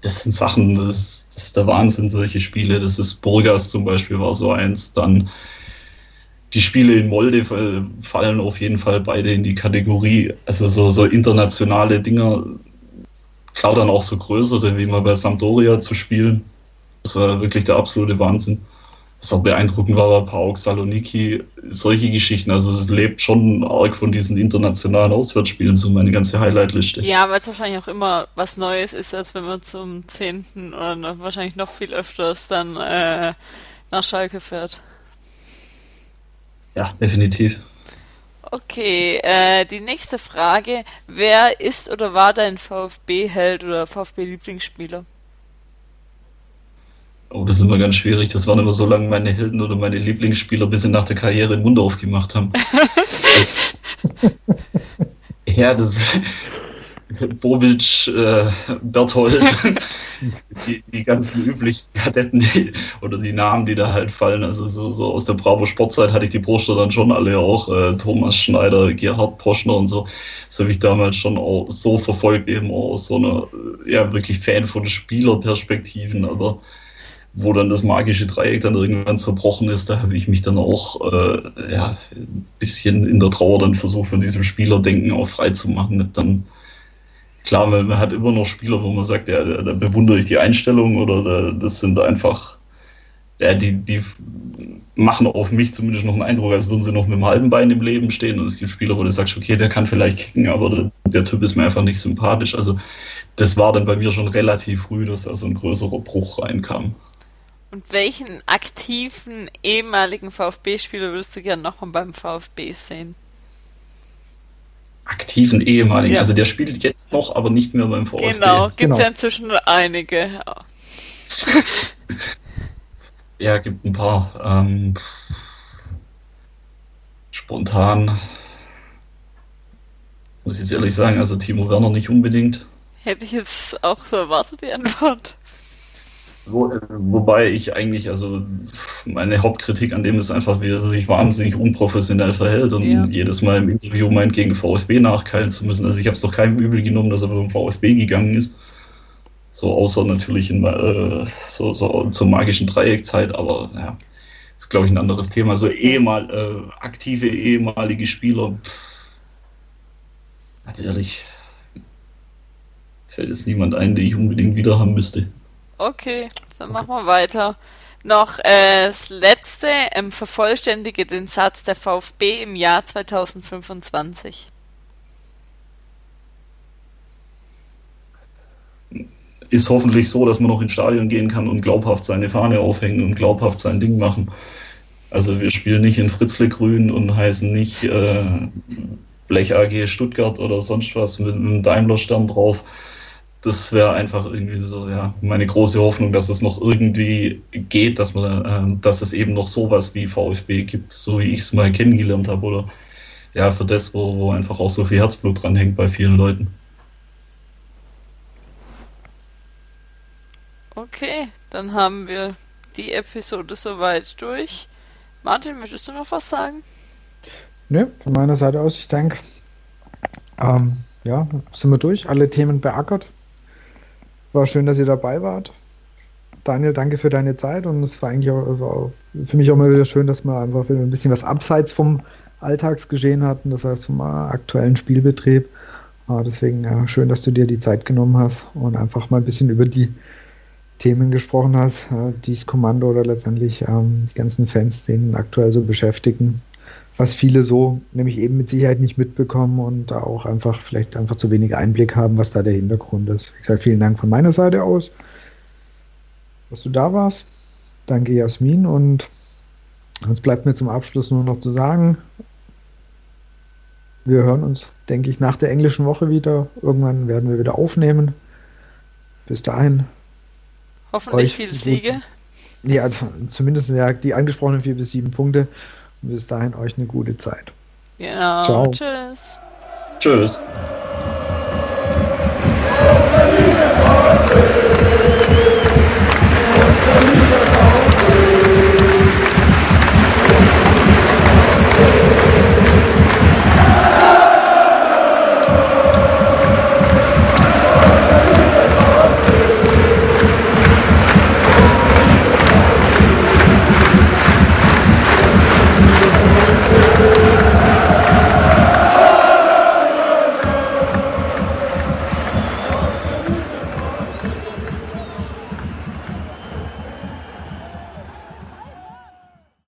das sind Sachen, das, das, ist der Wahnsinn, solche Spiele. Das ist Burgas zum Beispiel war so eins. Dann die Spiele in Molde fallen auf jeden Fall beide in die Kategorie, also so, so internationale Dinger, klar dann auch so größere, wie mal bei Sampdoria zu spielen. Das war wirklich der absolute Wahnsinn was auch beeindruckend war, war Pauk, Saloniki, solche Geschichten. Also es lebt schon arg von diesen internationalen Auswärtsspielen, so meine ganze Highlight-Liste. Ja, weil es wahrscheinlich auch immer was Neues ist, als wenn man zum 10. oder wahrscheinlich noch viel öfters dann äh, nach Schalke fährt. Ja, definitiv. Okay, äh, die nächste Frage. Wer ist oder war dein VfB-Held oder VfB-Lieblingsspieler? Oh, das ist immer ganz schwierig. Das waren immer so lange meine Helden oder meine Lieblingsspieler, bis sie nach der Karriere den Mund aufgemacht haben. ja, das Bobic, äh, Berthold, die, die, ganzen üblichen Kadetten die, oder die Namen, die da halt fallen. Also so, so aus der Bravo Sportzeit hatte ich die Poster dann schon alle auch. Äh, Thomas Schneider, Gerhard Poschner und so. Das habe ich damals schon auch so verfolgt, eben auch aus so einer, ja, wirklich Fan von Spielerperspektiven. Aber wo dann das magische Dreieck dann irgendwann zerbrochen ist, da habe ich mich dann auch äh, ja, ein bisschen in der Trauer dann versucht, von diesem Spielerdenken auch frei zu machen. Dann, klar, man, man, hat immer noch Spieler, wo man sagt, ja, da, da bewundere ich die Einstellung oder da, das sind einfach, ja, die, die machen auf mich zumindest noch einen Eindruck, als würden sie noch mit dem halben Bein im Leben stehen. Und es gibt Spieler, wo du sagst, okay, der kann vielleicht kicken, aber der, der Typ ist mir einfach nicht sympathisch. Also das war dann bei mir schon relativ früh, dass da so ein größerer Bruch reinkam. Und welchen aktiven ehemaligen VfB-Spieler würdest du gerne nochmal beim VfB sehen? Aktiven ehemaligen, ja. also der spielt jetzt noch, aber nicht mehr beim VfB. Genau, gibt es genau. ja inzwischen einige. Ja. ja, gibt ein paar. Ähm, spontan muss ich jetzt ehrlich sagen, also Timo Werner nicht unbedingt. Hätte ich jetzt auch so erwartet, die Antwort. Wo, wobei ich eigentlich, also meine Hauptkritik an dem ist einfach, wie er sich wahnsinnig unprofessionell verhält und ja. jedes Mal im Interview meint, gegen VfB nachkeilen zu müssen. Also ich habe es doch keinem übel genommen, dass er beim VfB gegangen ist. So außer natürlich in, äh, so, so zur magischen Dreieckzeit, aber ja, ist glaube ich ein anderes Thema. Also ehemal, äh, aktive ehemalige Spieler, ganz ehrlich, fällt jetzt niemand ein, den ich unbedingt wieder haben müsste. Okay, dann machen wir weiter. Noch äh, das letzte, ähm, vervollständige den Satz der VfB im Jahr 2025. ist hoffentlich so, dass man noch ins Stadion gehen kann und glaubhaft seine Fahne aufhängen und glaubhaft sein Ding machen. Also wir spielen nicht in Fritzle Grün und heißen nicht äh, Blech AG Stuttgart oder sonst was mit einem Daimler-Stern drauf. Das wäre einfach irgendwie so, ja, meine große Hoffnung, dass es noch irgendwie geht, dass man, äh, dass es eben noch sowas wie VfB gibt, so wie ich es mal kennengelernt habe oder ja, für das, wo, wo einfach auch so viel Herzblut dran hängt bei vielen Leuten. Okay, dann haben wir die Episode soweit durch. Martin, möchtest du noch was sagen? Ne, von meiner Seite aus, ich denke, ähm, ja, sind wir durch, alle Themen beackert. War schön, dass ihr dabei wart. Daniel, danke für deine Zeit und es war eigentlich auch, war für mich auch mal wieder schön, dass wir einfach ein bisschen was abseits vom Alltagsgeschehen hatten, das heißt vom aktuellen Spielbetrieb. Äh, deswegen ja, schön, dass du dir die Zeit genommen hast und einfach mal ein bisschen über die Themen gesprochen hast, äh, dieses Kommando oder letztendlich ähm, die ganzen Fans, denen aktuell so beschäftigen, was viele so nämlich eben mit Sicherheit nicht mitbekommen und da auch einfach vielleicht einfach zu wenig Einblick haben, was da der Hintergrund ist. Wie gesagt, vielen Dank von meiner Seite aus, dass du da warst. Danke Jasmin und jetzt bleibt mir zum Abschluss nur noch zu sagen, wir hören uns, denke ich, nach der englischen Woche wieder. Irgendwann werden wir wieder aufnehmen. Bis dahin Hoffentlich viele Siege. Ja, zumindest ja, die angesprochenen vier bis sieben Punkte. Und bis dahin euch eine gute Zeit. Genau. Ciao. Tschüss. Tschüss.